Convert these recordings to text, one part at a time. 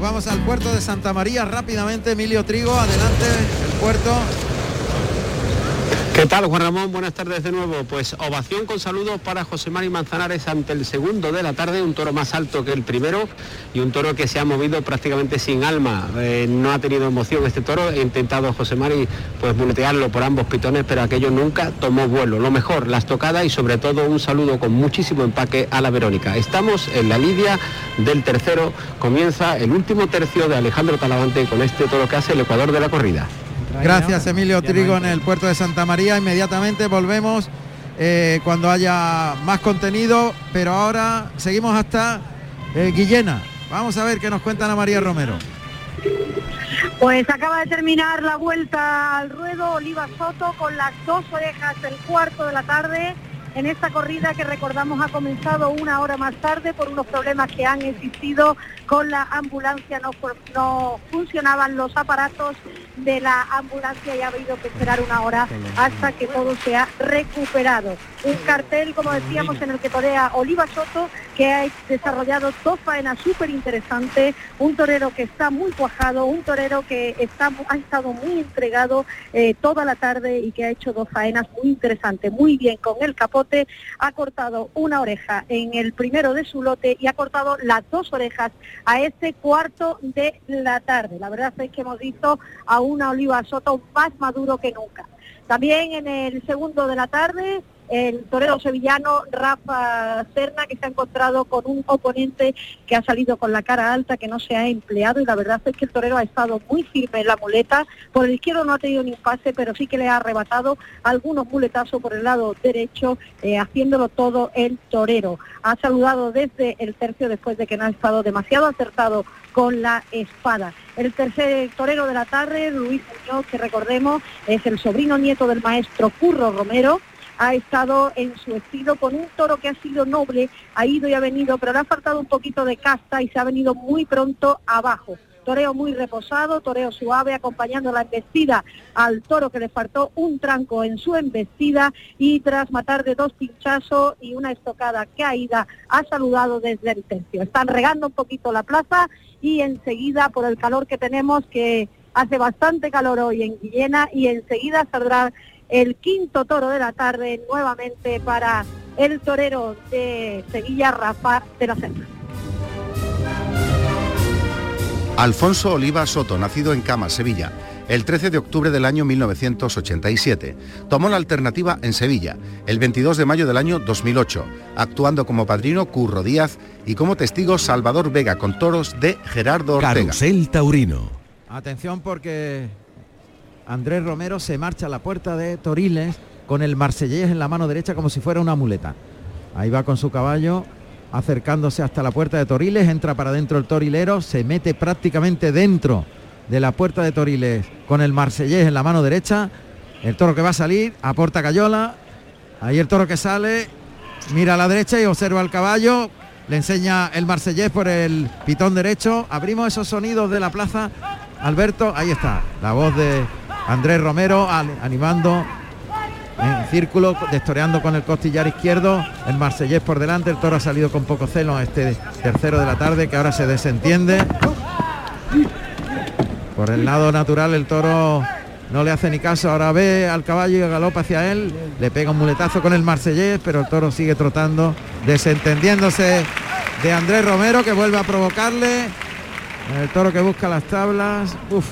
Vamos al puerto de Santa María rápidamente. Emilio Trigo, adelante, el puerto. ¿Qué tal, Juan Ramón? Buenas tardes de nuevo. Pues ovación con saludos para José Mari Manzanares ante el segundo de la tarde, un toro más alto que el primero y un toro que se ha movido prácticamente sin alma. Eh, no ha tenido emoción este toro. He intentado José Mari pues muletearlo por ambos pitones, pero aquello nunca tomó vuelo. Lo mejor, las tocadas y sobre todo un saludo con muchísimo empaque a la Verónica. Estamos en la lidia del tercero. Comienza el último tercio de Alejandro Talavante con este toro que hace el Ecuador de la corrida. Gracias Emilio Trigo en el puerto de Santa María. Inmediatamente volvemos eh, cuando haya más contenido, pero ahora seguimos hasta eh, Guillena. Vamos a ver qué nos cuenta Ana María Romero. Pues acaba de terminar la vuelta al ruedo Oliva Soto con las dos orejas del cuarto de la tarde en esta corrida que recordamos ha comenzado una hora más tarde por unos problemas que han existido con la ambulancia, no, no funcionaban los aparatos de la ambulancia y ha habido que esperar una hora hasta que todo se ha recuperado. Un cartel, como decíamos, en el que torea Oliva Soto, que ha desarrollado dos faenas súper interesantes, un torero que está muy cuajado, un torero que está, ha estado muy entregado eh, toda la tarde y que ha hecho dos faenas muy interesantes, muy bien con el capote, ha cortado una oreja en el primero de su lote y ha cortado las dos orejas a este cuarto de la tarde. La verdad es que hemos visto a una Oliva Soto más maduro que nunca. También en el segundo de la tarde el torero sevillano Rafa Cerna, que se ha encontrado con un oponente que ha salido con la cara alta, que no se ha empleado y la verdad es que el torero ha estado muy firme en la muleta. Por el izquierdo no ha tenido ni un pase, pero sí que le ha arrebatado algunos muletazos por el lado derecho, eh, haciéndolo todo el torero. Ha saludado desde el tercio después de que no ha estado demasiado acertado con la espada. El tercer torero de la tarde, Luis Muñoz, que recordemos es el sobrino nieto del maestro Curro Romero, ha estado en su estilo con un toro que ha sido noble, ha ido y ha venido, pero le ha faltado un poquito de casta y se ha venido muy pronto abajo. Toreo muy reposado, toreo suave, acompañando la embestida al toro que le faltó un tranco en su embestida y tras matar de dos pinchazos y una estocada caída, ha saludado desde el tercio. Están regando un poquito la plaza y enseguida, por el calor que tenemos, que hace bastante calor hoy en Guillena, y enseguida saldrá el quinto toro de la tarde nuevamente para el torero de Sevilla, Rafa de la Serna. Alfonso Oliva Soto, nacido en Cama, Sevilla, el 13 de octubre del año 1987. Tomó la alternativa en Sevilla, el 22 de mayo del año 2008, actuando como padrino Curro Díaz y como testigo Salvador Vega con toros de Gerardo Ortega. Carusel Taurino. Atención porque Andrés Romero se marcha a la puerta de Toriles con el marsellés en la mano derecha como si fuera una muleta. Ahí va con su caballo acercándose hasta la puerta de Toriles, entra para adentro el torilero, se mete prácticamente dentro de la puerta de Toriles con el marsellés en la mano derecha. El toro que va a salir, aporta Cayola, ahí el toro que sale, mira a la derecha y observa el caballo, le enseña el marsellés por el pitón derecho. Abrimos esos sonidos de la plaza. Alberto, ahí está, la voz de Andrés Romero animando en círculo, destoreando con el costillar izquierdo, el marsellés por delante, el toro ha salido con poco celo a este tercero de la tarde que ahora se desentiende. Por el lado natural el toro no le hace ni caso, ahora ve al caballo y galopa hacia él, le pega un muletazo con el marsellés, pero el toro sigue trotando, desentendiéndose de Andrés Romero que vuelve a provocarle. El toro que busca las tablas. Uf,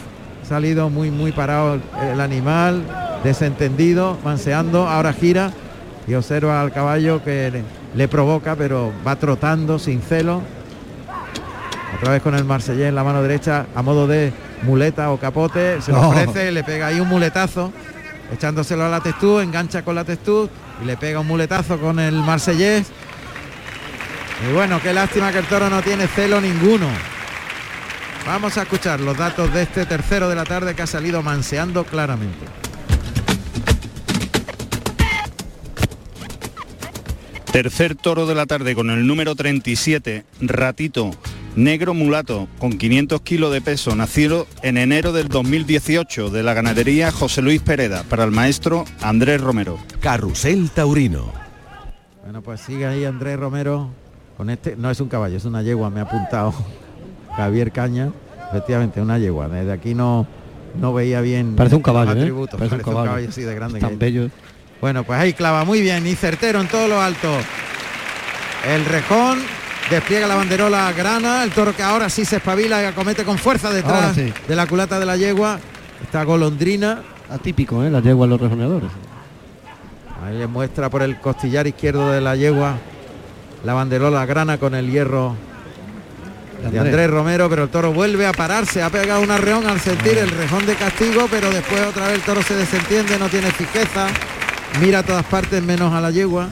salido muy muy parado el animal, desentendido, manseando, ahora gira y observa al caballo que le, provoca, pero va trotando sin celo. Otra vez con el marsellés en la mano derecha a modo de muleta o capote, se lo ofrece, le pega ahí un muletazo, echándoselo a la testú, engancha con la testú y le pega un muletazo con el marsellés. Y bueno, qué lástima que el toro no tiene celo ninguno. Vamos a escuchar los datos de este tercero de la tarde que ha salido manseando claramente. Tercer toro de la tarde con el número 37, Ratito, negro mulato, con 500 kilos de peso, nacido en enero del 2018 de la ganadería José Luis Pereda, para el maestro Andrés Romero. Carrusel Taurino. Bueno, pues sigue ahí Andrés Romero con este, no es un caballo, es una yegua, me ha apuntado Javier Caña, efectivamente, una yegua. Desde aquí no, no veía bien. Parece un caballo, ¿eh? Parece un Parece un caballo. así de grande. Tan bello. Bueno, pues ahí clava muy bien y certero en todo lo alto. El rejón despliega la banderola grana, el toro que ahora sí se espabila y acomete con fuerza detrás sí. de la culata de la yegua. Esta golondrina, Atípico, ¿eh? La yegua en los rejoneadores. ahí le muestra por el costillar izquierdo de la yegua la banderola grana con el hierro de Andrés Romero, pero el toro vuelve a pararse, ha pegado un arreón al sentir el rejón de castigo, pero después otra vez el toro se desentiende, no tiene fijeza, mira a todas partes menos a la yegua.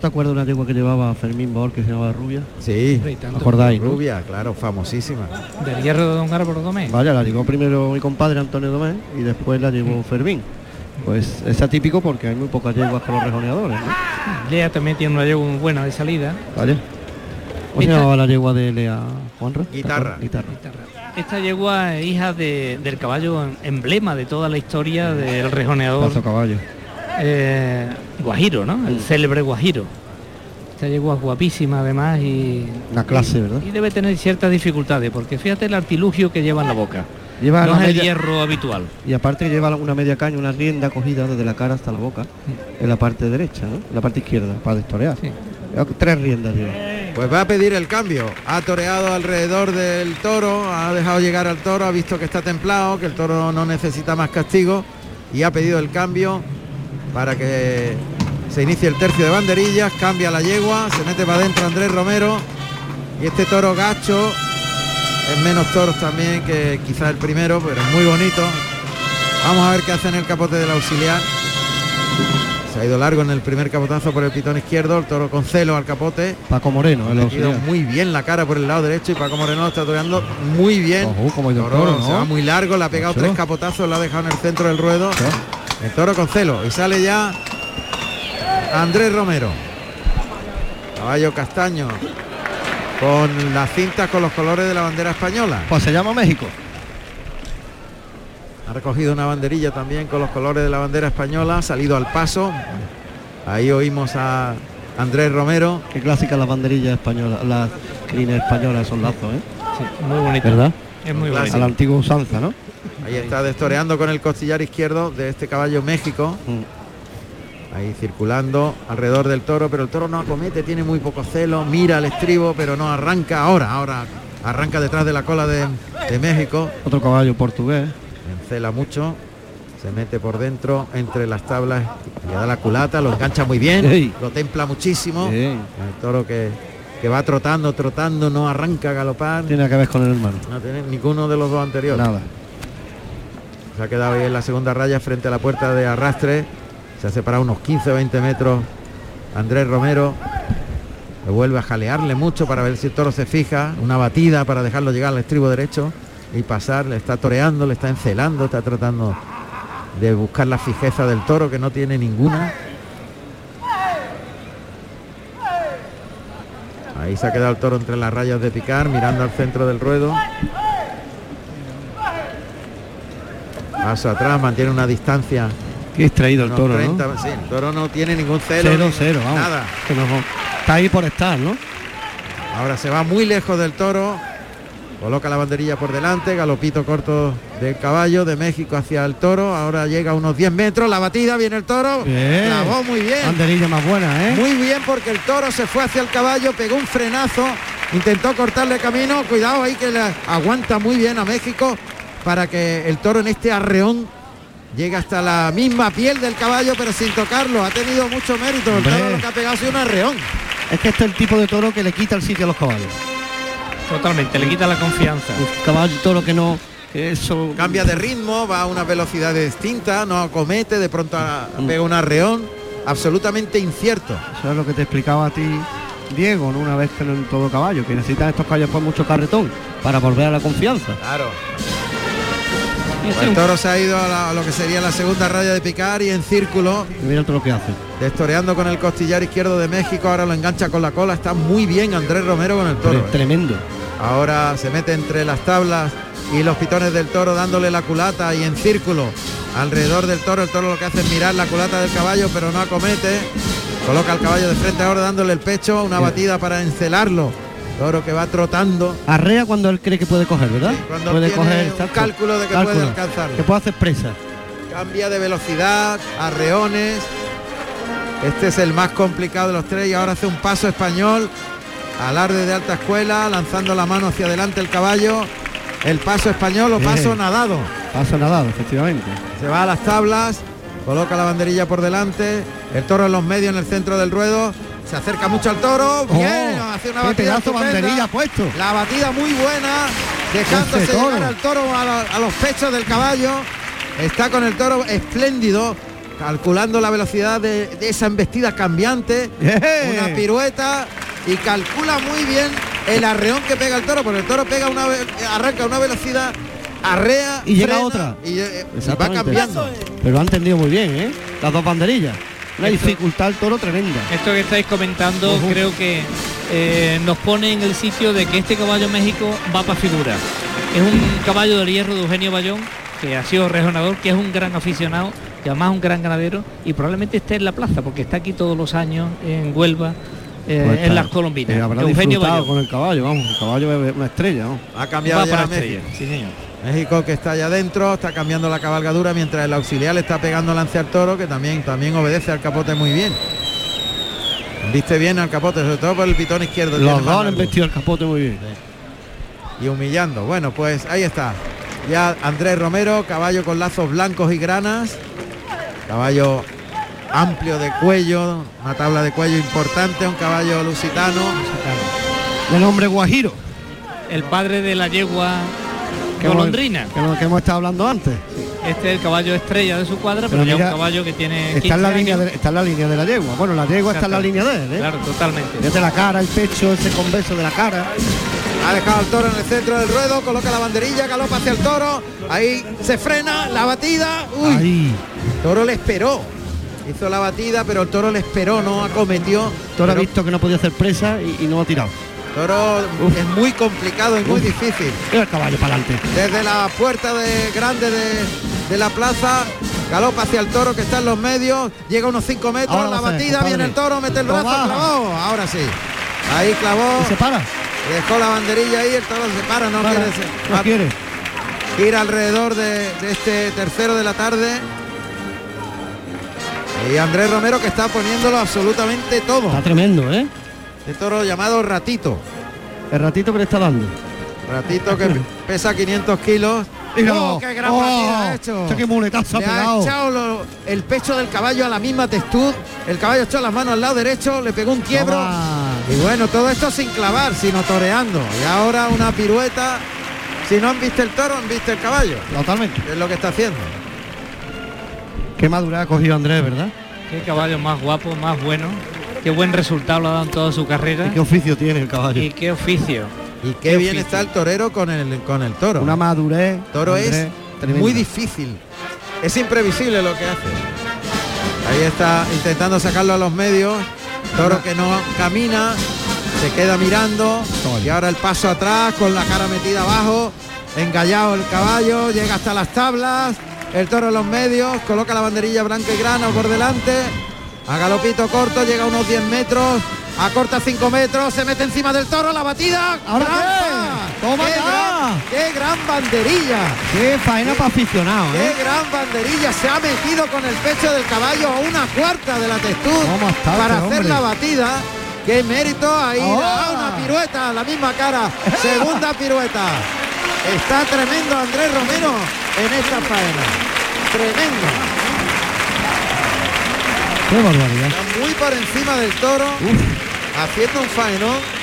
¿Te acuerdas de una yegua que llevaba Fermín Bor que se llamaba Rubia? Sí. ¿Acordáis? no? rubia, claro, famosísima. Del hierro de Don Álvaro Domé. Vaya, la llegó primero mi compadre Antonio Domés y después la llevó Fermín. Pues es atípico porque hay muy pocas yeguas con los rejoneadores, ¿no? Lea también tiene una yegua muy buena de salida. Vaya. ¿Cómo se Esta- llamaba la yegua de Lea Juanra? Guitarra. Guitarra. Esta yegua es hija de- del caballo em- emblema de toda la historia del rejoneador Paso caballo. eh, Guajiro, ¿no? El célebre Guajiro. Esta yegua es guapísima además y, Una clase, ¿verdad? y debe tener ciertas dificultades porque fíjate el artilugio que lleva en la boca. Lleva no es el hierro habitual. Y aparte que lleva una media caña, una rienda cogida desde la cara hasta la boca, en la parte derecha, ¿no? En la parte izquierda, para destorear. Sí. Tres riendas lleva. Pues va a pedir el cambio. Ha toreado alrededor del toro, ha dejado llegar al toro, ha visto que está templado, que el toro no necesita más castigo y ha pedido el cambio para que se inicie el tercio de banderillas, cambia la yegua, se mete para adentro Andrés Romero y este toro gacho es menos toros también que quizás el primero, pero es muy bonito. Vamos a ver qué hace en el capote del auxiliar. Se ha ido largo en el primer capotazo por el pitón izquierdo, el toro con celo al capote. Paco Moreno, el Ha muy bien la cara por el lado derecho y Paco Moreno lo está toreando muy bien. Ojo, como el Toro toro, ¿no? Se va muy largo, le ha pegado Ocho. tres capotazos, lo ha dejado en el centro del ruedo. Ocho. El toro con celo. Y sale ya Andrés Romero. Caballo castaño. Con las cintas con los colores de la bandera española. Pues se llama México. Ha recogido una banderilla también con los colores de la bandera española. Ha salido al paso. Ahí oímos a Andrés Romero. Qué clásica las banderillas españolas, las crines españolas son lazos, ¿eh? Sí, muy bonito. ¿Verdad? Es muy Clásico. A bonito. la antigua usanza, ¿no? Ahí está destoreando con el costillar izquierdo de este caballo México. Mm. Ahí circulando alrededor del toro, pero el toro no acomete, tiene muy poco celo, mira el estribo, pero no arranca ahora, ahora arranca detrás de la cola de, de México, Otro caballo portugués. Encela mucho, se mete por dentro entre las tablas, le da la culata, lo engancha muy bien, Ey. lo templa muchísimo. El toro que, que va trotando, trotando, no arranca a galopar, Tiene que ver con el hermano. no tiene ninguno de los dos anteriores. Nada. Se ha quedado ahí en la segunda raya frente a la puerta de arrastre. Se ha separado unos 15 o 20 metros Andrés Romero. Vuelve a jalearle mucho para ver si el toro se fija. Una batida para dejarlo llegar al estribo derecho y pasar. Le está toreando, le está encelando, está tratando de buscar la fijeza del toro que no tiene ninguna. Ahí se ha quedado el toro entre las rayas de picar, mirando al centro del ruedo. Paso atrás, mantiene una distancia. Qué extraído el toro, 30, ¿no? sí, el toro no tiene ningún celo. Cero, ni- cero, vamos. Nada. Que. Está ahí por estar, ¿no? Ahora se va muy lejos del toro. Coloca la banderilla por delante, galopito corto del caballo de México hacia el toro. Ahora llega a unos 10 metros, la batida, viene el toro. Bien. Clavó muy bien. Banderilla más buena, ¿eh? Muy bien porque el toro se fue hacia el caballo, pegó un frenazo, intentó cortarle camino. Cuidado ahí que le aguanta muy bien a México para que el toro en este arreón llegue hasta la misma piel del caballo pero sin tocarlo. Ha tenido mucho mérito. El toro lo que ha pegado ha sido un arreón. Es que este es el tipo de toro que le quita el sitio a los caballos. Totalmente, le quita la confianza. Un caballo toro que no. Que eso. Cambia de ritmo, va a una velocidad distinta, no acomete, de pronto a- pega un arreón. Absolutamente incierto. Eso es lo que te explicaba a ti Diego, ¿no? Una vez que no en todo caballo, que necesitan estos caballos por mucho carretón para volver a la confianza. Claro. Este es El toro se ha ido a, la- a lo que sería la segunda raya de picar y en círculo Y mira todo lo que hace. Destoreando con el costillar izquierdo de México, ahora lo engancha con la cola, está muy bien Andrés Romero con el toro. Tre- Tremendo. Ahora se mete entre las tablas y los pitones del toro dándole la culata y en círculo alrededor del toro. El toro lo que hace es mirar la culata del caballo, pero no acomete. Coloca al caballo de frente ahora dándole el pecho, una batida para encelarlo Toro que va trotando. Arrea cuando él cree que puede coger, ¿verdad? cuando puede tiene coger un cálculo de que puede alcanzarlo. Que puede hacer presa. Cambia de velocidad, arreones. Este es el más complicado de los tres y ahora hace un paso español. Alarde de alta escuela, lanzando la mano hacia adelante el caballo. El paso español o paso nadado. Paso nadado, efectivamente. Se va a las tablas, coloca la banderilla por delante, el toro en los medios en el centro del ruedo, se acerca mucho al toro, bien, hace una Oh, qué batida pedazo banderilla puesto. La batida muy buena, dejándose llegar al toro a, la- a los pechos del caballo. Está con el toro espléndido, calculando la velocidad de, de esa embestida cambiante, ¡Eh! una pirueta y calcula muy bien el arreón que pega el toro, porque el toro pega una arranca una velocidad, arrea Y llega frena otra. y, eh, va cambiando. Pero lo ha entendido muy bien, ¿eh? Las dos banderillas. Una Esto- dificultad al toro tremenda. Esto que estáis comentando creo que eh, nos pone en el sitio de que este caballo México va para figura. Es un caballo del hierro de Eugenio Bayón, que ha sido regionador, que es un gran aficionado y además un gran ganadero y probablemente esté en la plaza porque está aquí todos los años en Huelva, eh, Pues en las Colombinas. eh, habrá Eugenio disfrutado Bayón. con el caballo, vamos. El caballo es una estrella. Ha cambiado Va ya para México. estrella, sí señor. México que está allá adentro, está cambiando la cabalgadura mientras el auxiliar le está pegando lance al toro, que también, también obedece al capote muy bien. Viste bien al capote, sobre todo por el pitón izquierdo. Los dos han vestido el capote muy bien. Y humillando. Bueno, pues ahí está. Ya Andrés Romero, caballo con lazos blancos y granas. Caballo amplio de cuello, una tabla de cuello importante, un caballo lusitano. De nombre Guajiro. El padre de la yegua Que hemos- golondrina. Que, hemos- que hemos estado hablando antes. Este es el caballo estrella de su cuadra, pero, Pero ya mira, un caballo que tiene Está en, la 15 línea de, está en la línea de la yegua. Bueno, la yegua está en la línea de él, ¿eh? Claro, totalmente. Desde la cara, el pecho, ese converso de la cara. Ha dejado el toro en el centro del ruedo, coloca la banderilla, galopa hacia el toro. Ahí se frena, la batida. Uy, Ahí. toro le esperó. Hizo la batida, pero el toro le esperó, no acometió. Toro ha visto que no podía hacer presa y, y no ha tirado. Toro es muy complicado y muy difícil. El caballo para adelante. Desde la puerta de grande de, de la plaza, galopa hacia el toro que está en los medios, llega a unos 5 metros, Ahora la batida, viene el toro, mete el brazo, clavó, ahora sí. Ahí clavó, Y se para. dejó la banderilla ahí, el toro se para, no Para. quiere se- No quiere. gira alrededor de, de este tercero de la tarde. Y Andrés Romero que está poniéndolo absolutamente todo. Está tremendo, ¿eh? De toro llamado Ratito. El ratito que le está dando. Ratito que pesa 500 kilos. ¡Oh, qué gran ¡Oh! ha hecho! Qué muletazo ha Le ha pegado. echado lo- el pecho del caballo a la misma textura. El caballo echó las manos al lado derecho, le pegó un quiebro. Toma. Y bueno, todo esto sin clavar, sino toreando. Y ahora una pirueta. Si no han visto el toro, han visto el caballo. Totalmente. Es lo que está haciendo. Qué madurez ha cogido Andrés, ¿verdad? Qué caballo más guapo, más bueno. Qué buen resultado le ha dado en toda su carrera. ¿Y qué oficio tiene el caballo? Y qué oficio. Y qué, Qué bien oficio. está el torero con el, con el toro. Una madurez. toro Andrés, es tremenda. muy difícil. Es imprevisible lo que hace. Ahí está intentando sacarlo a los medios. Toro que no camina, se queda mirando. Toma. Y ahora el paso atrás con la cara metida abajo. Engallado el caballo, llega hasta las tablas. El toro en los medios, coloca la banderilla blanca y grana por delante. A galopito corto, llega a unos 10 metros. Acorta 5 metros, se mete encima del toro, la batida. ¿Ahora qué? ¡Toma ¡Qué gran, ¡Qué gran banderilla! Qué faena para aficionado, ¡Qué ¿eh? gran banderilla! Se ha metido con el pecho del caballo a una cuarta de la textura ¿Cómo está para este hacer hombre? la batida. ¡Qué mérito! Ahí ¡Oh! una pirueta, la misma cara. Segunda pirueta. Está tremendo Andrés Romero en esta faena. Tremendo. Qué barbaridad. Está muy por encima del toro, haciendo un faenón.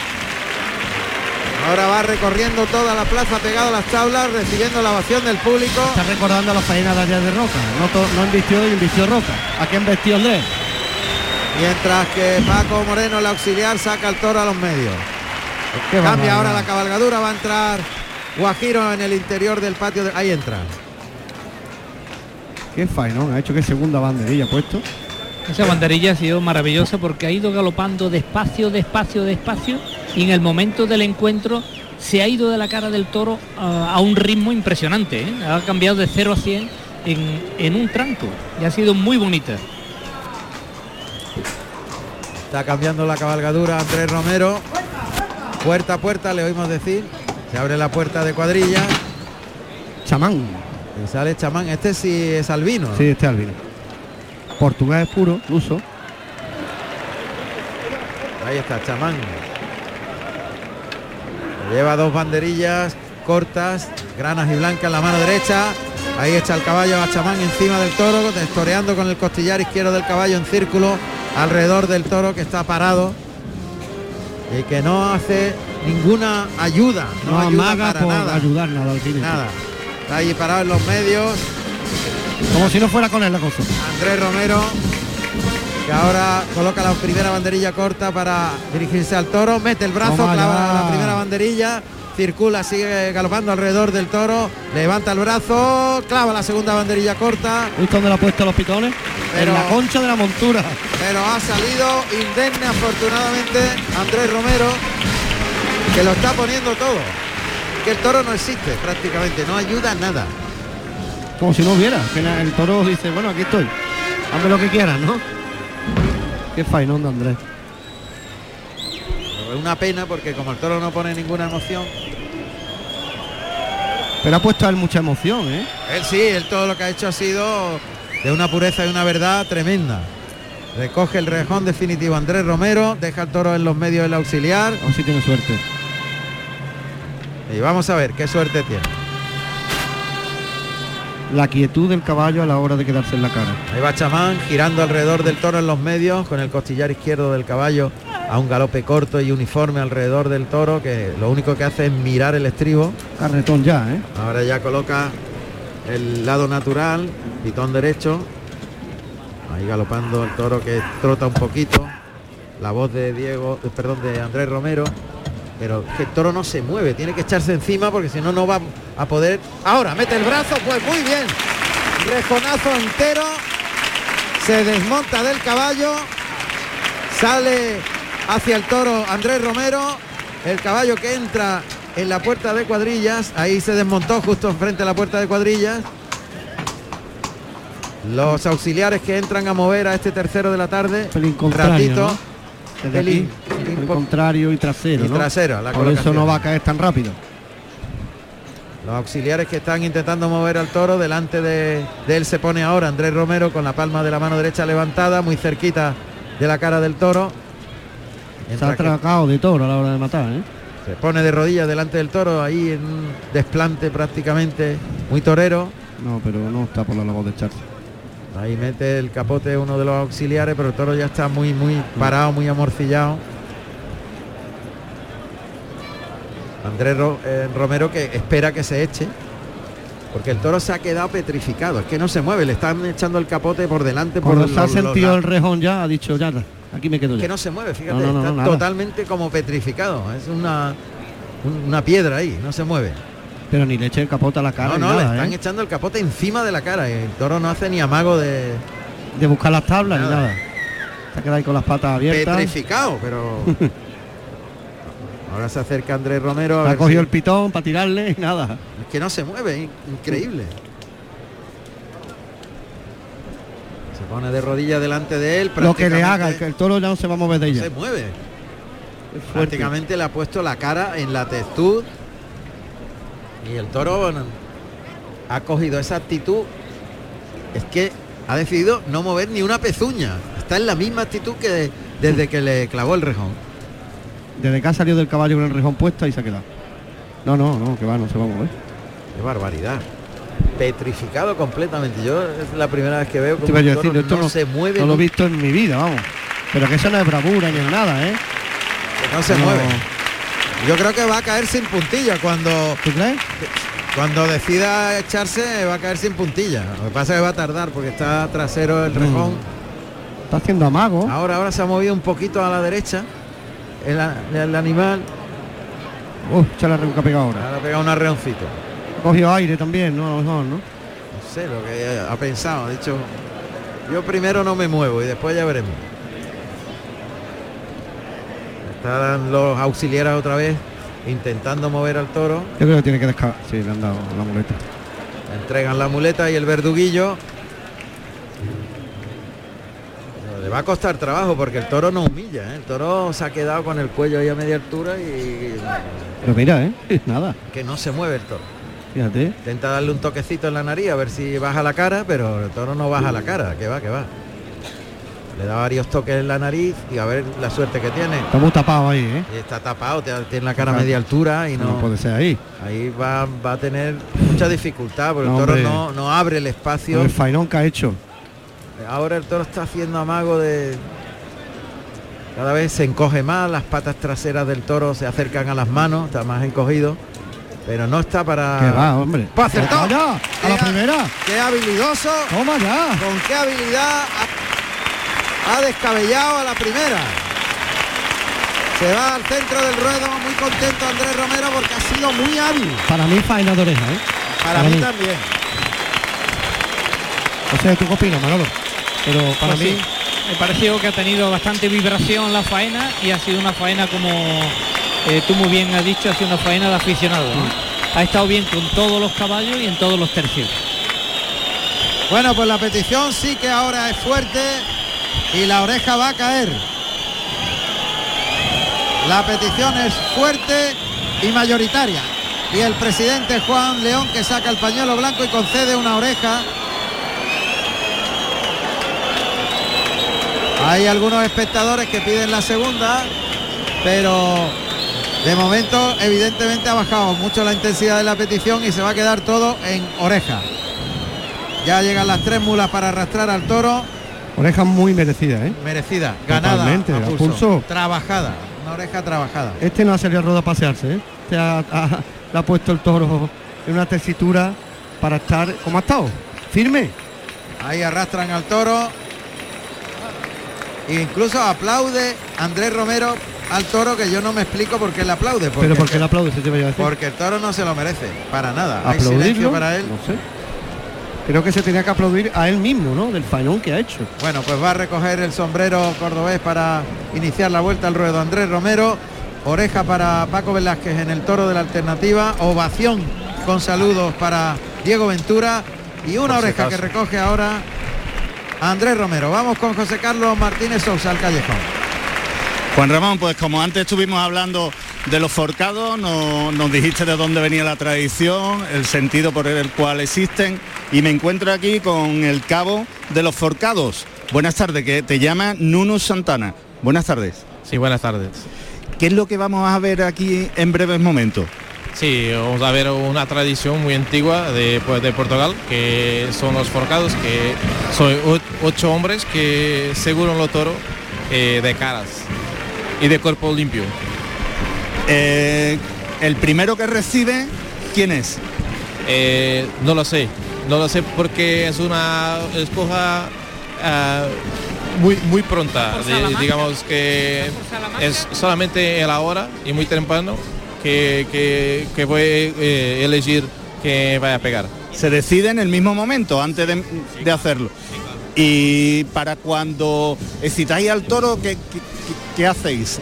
Ahora va recorriendo toda la plaza pegado a las tablas, recibiendo la ovación del público. Está recordando a la faena de allá de Roca. No, no invistió y invistió Roca. ¿A quién vestió Andrés? Mientras que Paco Moreno, el auxiliar, saca el toro a los medios. Qué Cambia barbaridad. ahora la cabalgadura, va a entrar Guajiro en el interior del patio. de- Ahí entra. Qué faenón. Ha hecho que segunda banderilla ha puesto. Esa banderilla ha sido maravillosa porque ha ido galopando despacio, despacio, despacio y en el momento del encuentro se ha ido de la cara del toro a, a un ritmo impresionante. ¿eh? Ha cambiado de 0 a 100 en, en un tranco y ha sido muy bonita. Está cambiando la cabalgadura Andrés Romero. Puerta a puerta, le oímos decir. Se abre la puerta de cuadrilla. Chamán. Y sale chamán. Este sí es albino. Sí, este albino. Portugués puro, luso. Ahí está, chamán. Lleva dos banderillas cortas, granas y blancas en la mano derecha. Ahí echa el caballo a chamán encima del toro, destoreando con el costillar izquierdo del caballo en círculo alrededor del toro que está parado y que no hace ninguna ayuda, no, No, ayuda amaga para por nada. ayudar nada al jinete. Nada. Está ahí parado en los medios. Como si no fuera con él la cosa. Andrés Romero, que ahora coloca la primera banderilla corta para dirigirse al toro, mete el brazo, Toma clava ya. la primera banderilla, circula, sigue galopando alrededor del toro, levanta el brazo, clava la segunda banderilla corta, ¿Visto dónde le ha puesto los pitones? Pero- En la concha de la montura. pero ha salido indemne afortunadamente Andrés Romero, que lo está poniendo todo. Que el toro no existe prácticamente, no ayuda a nada. Como si no hubiera. Que la- el toro dice, bueno, aquí estoy. Hazme lo que quieras, ¿no? Qué fainón de Andrés. Pero es una pena porque como el toro no pone ninguna emoción, Pero ha puesto a él mucha emoción, ¿eh? Él sí, él todo lo que ha hecho ha sido de una pureza y una verdad tremenda. Recoge el rejón definitivo Andrés Romero, deja el toro en los medios del auxiliar ver si tiene suerte. y vamos a ver qué suerte tiene. La quietud del caballo a la hora de quedarse en la cara. Ahí va Chamán girando alrededor del toro en los medios con el costillar izquierdo del caballo a un galope corto y uniforme alrededor del toro que lo único que hace es mirar el estribo. Carretón ya, ¿eh? Ahora ya coloca el lado natural, pitón derecho. Ahí galopando el toro que trota un poquito. La voz de Diego, eh, perdón, de Andrés Romero. Pero que el toro no se mueve, tiene que echarse encima porque si no, no va a poder. Ahora, mete el brazo, pues muy bien. Rejonazo entero. Se desmonta del caballo. Sale hacia el toro Andrés Romero. El caballo que entra en la puerta de cuadrillas. Ahí se desmontó justo enfrente de la puerta de cuadrillas. Los auxiliares que entran a mover a este tercero de la tarde. Ratito. ¿no? Desde pelín, aquí, pelín el por- contrario y trasero, y ¿no? trasero, la Por eso no va a caer tan rápido. Los auxiliares que están intentando mover al toro, delante de, de él se pone ahora Andrés Romero con la palma de la mano derecha levantada, muy cerquita de la cara del toro. Se ha atracado de toro a la hora de matar, ¿eh? se pone de rodillas delante del toro, ahí en un desplante prácticamente muy torero. No, pero no está por la labor de echarse. Ahí mete el capote uno de los auxiliares, pero el toro ya está muy, muy parado, muy amorcillado. Andrés Ro- eh, Romero que espera que se eche, porque el toro se ha quedado petrificado, es que no se mueve, le están echando el capote por delante. Por Cuando se ha sentido el rejón ya, ha dicho, ya, aquí me quedo que yo. no se mueve, fíjate, No, no, no, está totalmente como petrificado, es una, un- una piedra ahí, no se mueve. Pero ni le eche el capote a la cara no, no, nada, le están ¿eh? echando el capote encima de la cara y el toro no hace ni amago de De buscar las tablas Nada. ni nada. Se ha quedado ahí con las patas abiertas. petrificado, pero ahora se acerca Andrés Romero. a Ha cogido si- el pitón para tirarle y nada. Es que no se mueve, in- increíble. Se pone de rodillas delante de él. Lo que le haga, el, toro ya no se va a mover de no ella. se mueve. Prácticamente le ha puesto la cara en la textud. Y el toro ha cogido esa actitud. Es que ha decidido no mover ni una pezuña. Está en la misma actitud que de- desde que le clavó el rejón. Desde que ha salido del caballo con el rejón puesto y se ha quedado. No, no, no, que va, no se va a mover. Qué barbaridad. Petrificado completamente. Yo es la primera vez que veo a un decir, no, no, se mueve, no lo he visto en mi vida, vamos. Pero que eso no es bravura ni es nada, ¿eh? no se No. mueve. Yo creo que va a caer sin puntilla cuando ¿Tú crees? cuando decida echarse va a caer sin puntilla. Lo que pasa es que va a tardar porque está trasero el rejón. Está haciendo amago. Ahora ahora se ha movido un poquito a la derecha el, el animal. Uf, échale la que ha pegado ahora. Ahora pega un arreoncito. Ha cogido aire también, no, a lo mejor, ¿no? No sé lo que ha pensado. Ha dicho, yo primero no me muevo y después ya veremos. Están los auxiliares otra vez intentando mover al toro. Yo creo que tiene que descargar. Sí, le han dado la muleta. Entregan la muleta y el verduguillo. Le va a costar trabajo porque el toro no humilla, ¿eh? el toro se ha quedado con el cuello ahí a media altura y Pero mira, ¿eh? Nada. que no se mueve el toro. Fíjate. Intenta darle un toquecito en la nariz a ver si baja la cara, pero el toro no baja la cara, que va, que va. Le da varios toques en la nariz y a ver la suerte que tiene. Está muy tapado ahí, ¿eh? Y está tapado, tiene la cara a media altura y No, no, puede ser ahí. ahí va, va a tener mucha dificultad porque No, el toro no, no abre el Con espacio. el fainón que ha hecho. Ahora el toro está haciendo amago de cada vez se encoge más, las patas traseras del toro se acercan a las manos, está más encogido, pero no está para Que va, hombre. ¡Pa, acertó! Toma ya, a la Qué- primera. ¡Qué habilidoso! Toma ya. con qué habilidad ha, ha descabellado a la primera. Se va al centro del ruedo, muy contento Andrés Romero porque ha sido muy hábil. Para mí faena de oreja, ¿eh? Para Para mí mí. también. O sea, ¿tú qué opinas, Manolo? Pero para Pues mí, sí, me pareció que ha tenido bastante vibración la faena y ha sido una faena como eh, tú muy bien has dicho, ha sido una faena de aficionado. ¿no? Ha estado bien con todos los caballos y en todos los tercios. Bueno, pues la petición sí que ahora es fuerte y la oreja va a caer. La petición es fuerte y mayoritaria. Y el presidente Juan León que saca el pañuelo blanco y concede una oreja. Hay algunos espectadores que piden la segunda, pero de momento evidentemente ha bajado mucho la intensidad de la petición y se va a quedar todo en oreja. Ya llegan las tres mulas para arrastrar al toro. oreja muy merecida, ¿eh? Merecida, ganada. A a pulso. pulso. Trabajada. Una oreja trabajada. Este no ha salido a rueda a pasearse, ¿eh? Este ha, ha- le ha puesto el toro en una tesitura para estar, como ha estado, firme. Ahí arrastran al toro. E incluso aplaude Andrés Romero al toro que yo no me explico por qué le aplaude. Porque, Pero porque le aplaude, se te vaya a decir. porque el toro no se lo merece. Para nada. Hay Aplaudirlo, silencio para él. no sé. Creo que se tenía que aplaudir a él mismo, ¿no? Del fainón que ha hecho. Bueno, pues va a recoger el sombrero cordobés para iniciar la vuelta al ruedo Andrés Romero. Oreja para Paco Velázquez en el toro de la alternativa. Ovación con saludos para Diego Ventura. Y una oreja que recoge ahora Andrés Romero. Vamos con José Carlos Martínez Sousa al callejón. Juan Ramón, pues como antes estuvimos hablando de los forcados, no- nos dijiste de dónde venía la tradición, el sentido por el cual existen, y me encuentro aquí con el cabo de los forcados. Buenas tardes, que te llama Nuno Santana. Buenas tardes. Sí, buenas tardes. ¿Qué es lo que vamos a ver aquí en breves momentos? Sí, vamos a ver una tradición muy antigua de, pues, de Portugal, que son los forcados, que son ocho hombres que seguran los toros eh, de caras y de cuerpo limpio. Eh, el primero que recibe, ¿quién es? Eh, no lo sé, no lo sé porque es una escoja ah, muy, muy pronta, de- digamos que es solamente el ahora y muy temprano que, que, que voy a eh, elegir que vaya a pegar. Se decide en el mismo momento, antes de, de hacerlo. Y para cuando excitáis al toro, ¿qué, qué- qué- qué hacéis?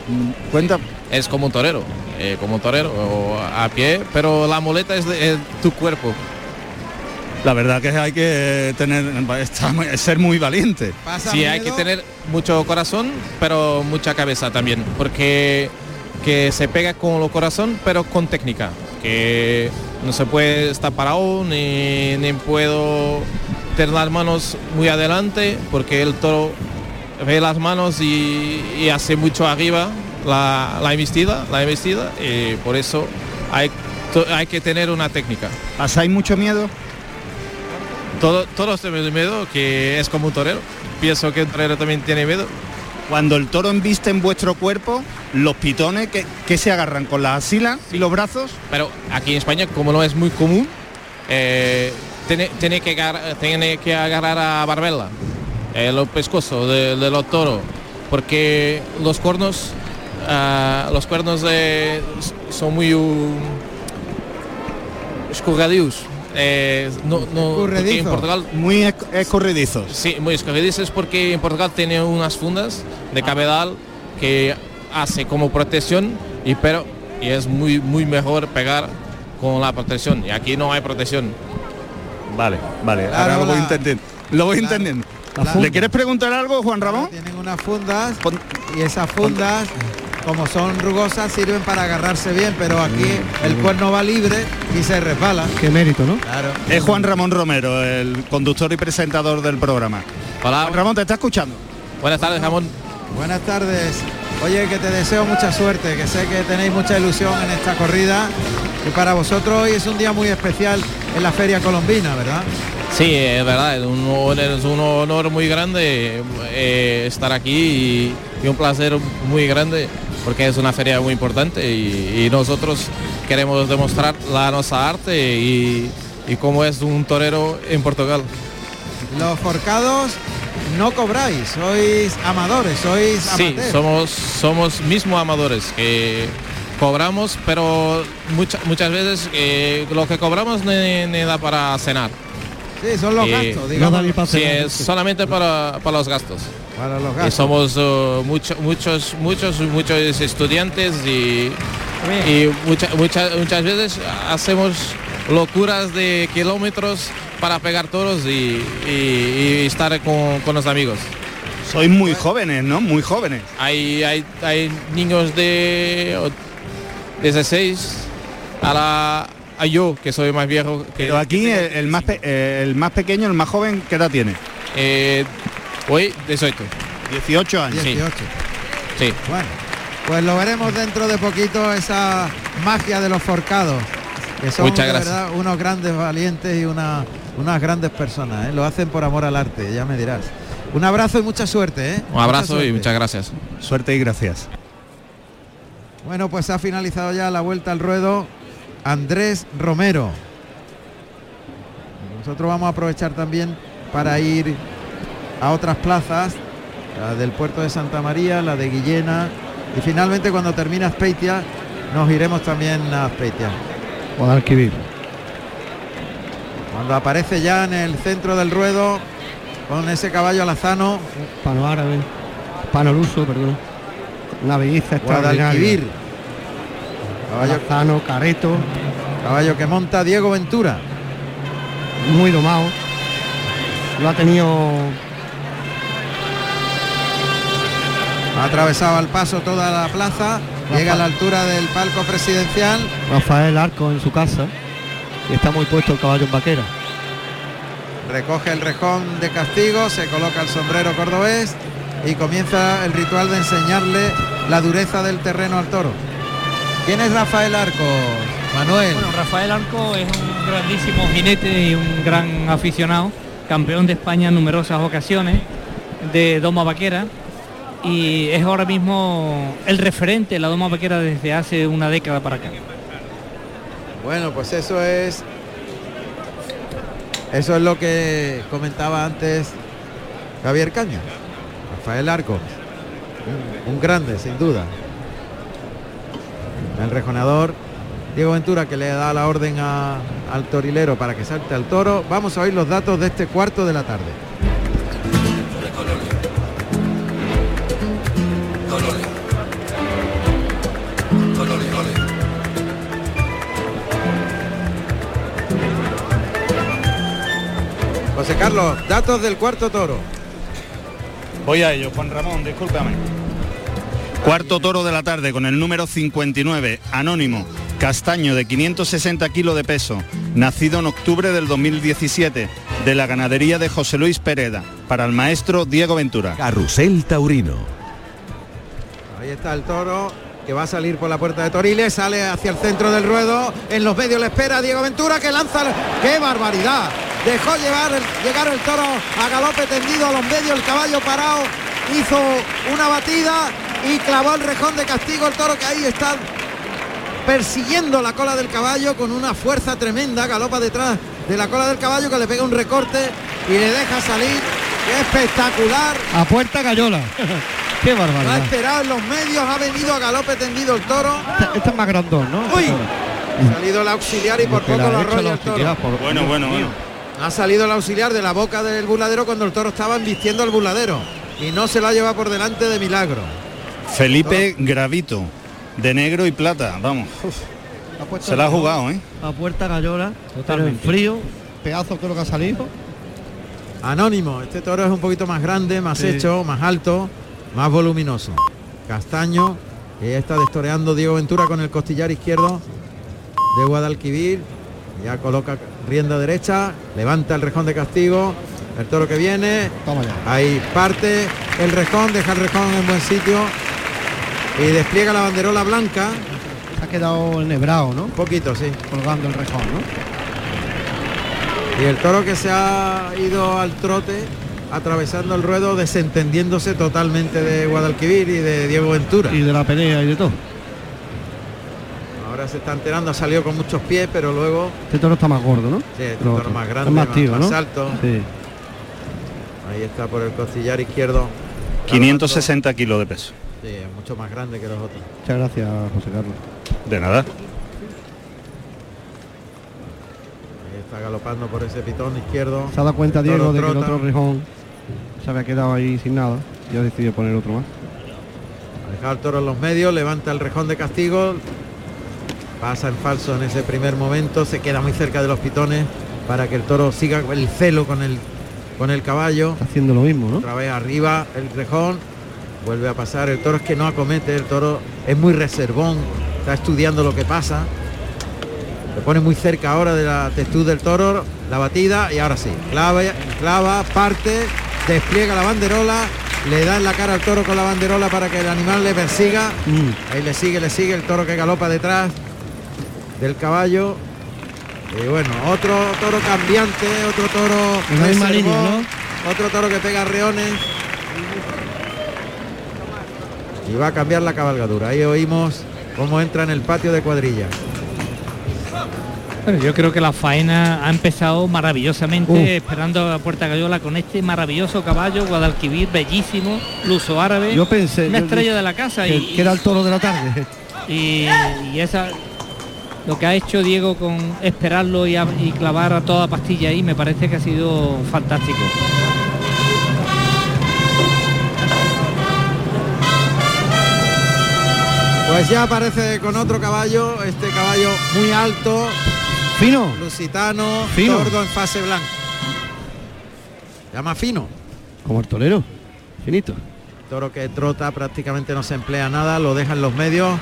Cuenta. Es como un torero, eh, como un torero o a pie, pero la muleta es de es tu cuerpo. La verdad que hay que tener, ser muy valiente. Pasa Sí, hay que tener mucho corazón, pero mucha cabeza también, porque que se pega con el corazón, pero con técnica, que no se puede estar parado ni, ni puedo tener las manos muy adelante, porque el toro ve las manos y, y hace mucho arriba la, la embestida, la embestida, y por eso hay, to- hay que tener una técnica. ¿Pasáis mucho miedo? Todo, todos tenemos miedo, que es como un torero. Pienso que un torero también tiene miedo. Cuando el toro embiste en vuestro cuerpo, los pitones que, que se agarran con las asilas y los brazos. Pero aquí en España, como no es muy común, eh, tiene, tiene que agar- tiene que agarrar a barbela, eh, los pescosos de, de los toros, porque los cuernos, ah, los cuernos eh, son muy uh. Eh, no, no, porque en Escurredizos. Portugal Muy esc- escorredizos. Sí, muy escogidizos porque en Portugal tiene unas fundas de cabedal que hace como protección y pero y es muy muy mejor pegar con la protección y aquí no hay protección. Vale, vale, Claro, ahora lo voy la- entendiendo. Lo voy entendiendo. la- ¿Le quieres preguntar algo, Juan Ramón? Tienen unas fundas y esas fundas como son rugosas sirven para agarrarse bien, pero aquí el cuerno va libre y se resbala. Qué mérito, ¿no? Claro. Es Juan Ramón Romero, el conductor y presentador del programa. Hola. Juan Ramón, ¿te está escuchando? Buenas tardes, Ramón. Buenas tardes. Oye, que te deseo mucha suerte, que sé que tenéis mucha ilusión en esta corrida y para vosotros hoy es un día muy especial en la Feria Colombina, ¿verdad? Sí, es verdad, es un, honor- es un honor muy grande eh, estar aquí y, y un placer muy grande porque es una feria muy importante y, y nosotros queremos demostrar la nuestra arte y, y cómo es un torero en Portugal. Los forcados no cobráis, sois amadores, sois Sí, somos, somos mismo amadores que cobramos, pero mucha- muchas veces eh, lo que cobramos no da para cenar. Sí, son los Y- gastos, digamos. Sí, es solamente para, para los gastos. Para los Y gastos. somos eh, mucho- muchos, muchos, muchos estudiantes y, y mucha- mucha- muchas veces hacemos locuras de kilómetros para pegar toros y, y- y estar con, con los amigos. Sois muy jóvenes, ¿no? Muy jóvenes. Hay, hay, hay niños de o- 16 a la a yo que soy más viejo que Pero aquí el, el más pe- eh, el más pequeño, el más joven, ¿qué edad tiene? eh, hoy 18 18 años. Sí. 18. sí Bueno, pues lo veremos dentro de poquito esa magia de los forcados, que son Muchas gracias. verdad unos grandes valientes y una- unas grandes personas, ¿eh? lo hacen por amor al arte, ya me dirás. Un abrazo y mucha suerte. ¿eh? un abrazo Mucha y muchas gracias Suerte y gracias. Bueno, pues ha finalizado ya la vuelta al ruedo Andrés Romero. Nosotros vamos a aprovechar también para ir a otras plazas, la del puerto de Santa María, la de Guillena y finalmente cuando termina Aspeitia nos iremos también a Aspeitia. Guadalquivir. Cuando aparece ya en el centro del ruedo con ese caballo alazano, Pano árabe. Pano luso, perdón. Una belleza. Guadalquivir. Caballo, Alazano, careto, caballo que monta Diego Ventura. muy domado. Lo ha tenido Ha atravesado al paso toda la plaza, llega a la altura del palco presidencial. Rafael Arco en su casa. Y está muy puesto el caballo en vaquera. recoge el rejón de castigo, se coloca el sombrero cordobés y comienza el ritual de enseñarle la dureza del terreno al toro. ¿Quién es Rafael Arcos? Manuel. Bueno, Rafael Arco es un grandísimo jinete y un gran aficionado, campeón de España en numerosas ocasiones de doma vaquera y es ahora mismo el referente la doma vaquera desde hace una década para acá. Bueno, pues eso es eso es lo que comentaba antes Javier Caña. Rafael Arcos. Un, grande, sin duda. El rejonador Diego Ventura que le da la orden al torilero para que salte al toro. Vamos a oír los datos de este cuarto de la tarde. Carlos, datos del cuarto toro. Voy a ello, Juan Ramón, discúlpame. Cuarto toro de la tarde con el número 59, anónimo, castaño de 560 kilos de peso, nacido en octubre del 2017, de la ganadería de José Luis Pereda, para el maestro Diego Ventura. Carrusel Taurino. Ahí está el toro que va a salir por la puerta de Toriles, sale hacia el centro del ruedo, en los medios le espera Diego Ventura que lanza, ¡qué barbaridad! Dejó llevar el- llegar el toro a galope tendido a los medios, el caballo parado, hizo una batida y clavó el rejón de castigo el toro que ahí está persiguiendo la cola del caballo con una fuerza tremenda, galopa detrás de la cola del caballo que le pega un recorte y le deja salir. ¡Qué espectacular! A puerta Gallola. Qué No ha barbaridad. esperado en los medios, ha venido a galope tendido el toro. Este, este es más grandón, ¿no? ¡Uy! Ha salido el auxiliar y por poco lo arrolla la el toro. por- Bueno, bueno, bueno. Ha salido el auxiliar de la boca del burladero cuando el toro estaba embistiendo al burladero. Y no se lo ha llevado por delante de milagro. Felipe Gravito, de negro y plata, vamos. Ha Se la ha jugado, ¿eh? A puerta Gallola. Pero en Totalmente. frío. Pedazo creo que ha salido. Anónimo, este toro es un poquito más grande, más Sí. hecho, más alto. más voluminoso. Castaño, que ya está destoreando Diego Ventura con el costillar izquierdo de Guadalquivir. Ya coloca rienda derecha, levanta el rejón de castigo. El toro que viene, Toma ya. ahí parte el rejón, deja el rejón en buen sitio y despliega la banderola blanca. Se ha quedado enhebrado, ¿no? Un poquito, sí. Colgando el rejón, ¿no? Y el toro que se ha ido al trote, atravesando el ruedo, desentendiéndose totalmente de Guadalquivir y de Diego Ventura. Y de la pelea y de todo. Ahora se está enterando, ha salido con muchos pies, pero luego Este toro está más gordo, ¿no? sí, este toro otro. más grande, más más, tío, más ¿no? alto. Sí. Ahí está por el costillar izquierdo. 560 kilos de peso. Sí, es mucho más grande que los otros. Muchas gracias, José Carlos. De nada. Ahí está galopando por ese pitón izquierdo. Se ha dado cuenta Diego de que el otro rejón se había quedado ahí sin nada. Y ha decidido poner otro más. Ha dejado el toro en los medios, levanta el rejón de castigo, pasa en falso en ese primer momento, se queda muy cerca de los pitones para que el toro siga el celo con el con el caballo. Está haciendo lo mismo, ¿no? Otra vez arriba el rejón, vuelve a pasar. El toro es que no acomete, el toro es muy reservón, está estudiando lo que pasa. Se pone muy cerca ahora de la textura del toro, la batida y ahora sí, clava, clava, parte, despliega la banderola, le da en la cara al toro con la banderola para que el animal le persiga. Mm. Ahí le sigue, le sigue el toro que galopa detrás del caballo. Y bueno, otro toro cambiante, otro toro En la misma reservón, línea, otro toro que pega reones. Y va a cambiar la cabalgadura. Ahí oímos cómo entra en el patio de cuadrillas. Bueno, yo creo que la faena ha empezado maravillosamente, esperando a Puerta Gallola con este maravilloso caballo, Guadalquivir, bellísimo, luso árabe, Yo pensé una yo- estrella de la casa que, y, que era el toro de la tarde. y, y esa lo que ha hecho Diego con esperarlo y, a- y clavar a toda pastilla ahí me parece que ha sido fantástico. Pues ya aparece con otro caballo, este caballo muy alto, Fino. lusitano, Fino. tordo en fase blanca. Llama fino. Como el torero. Finito. Toro que trota, prácticamente no se emplea nada, lo deja en los medios,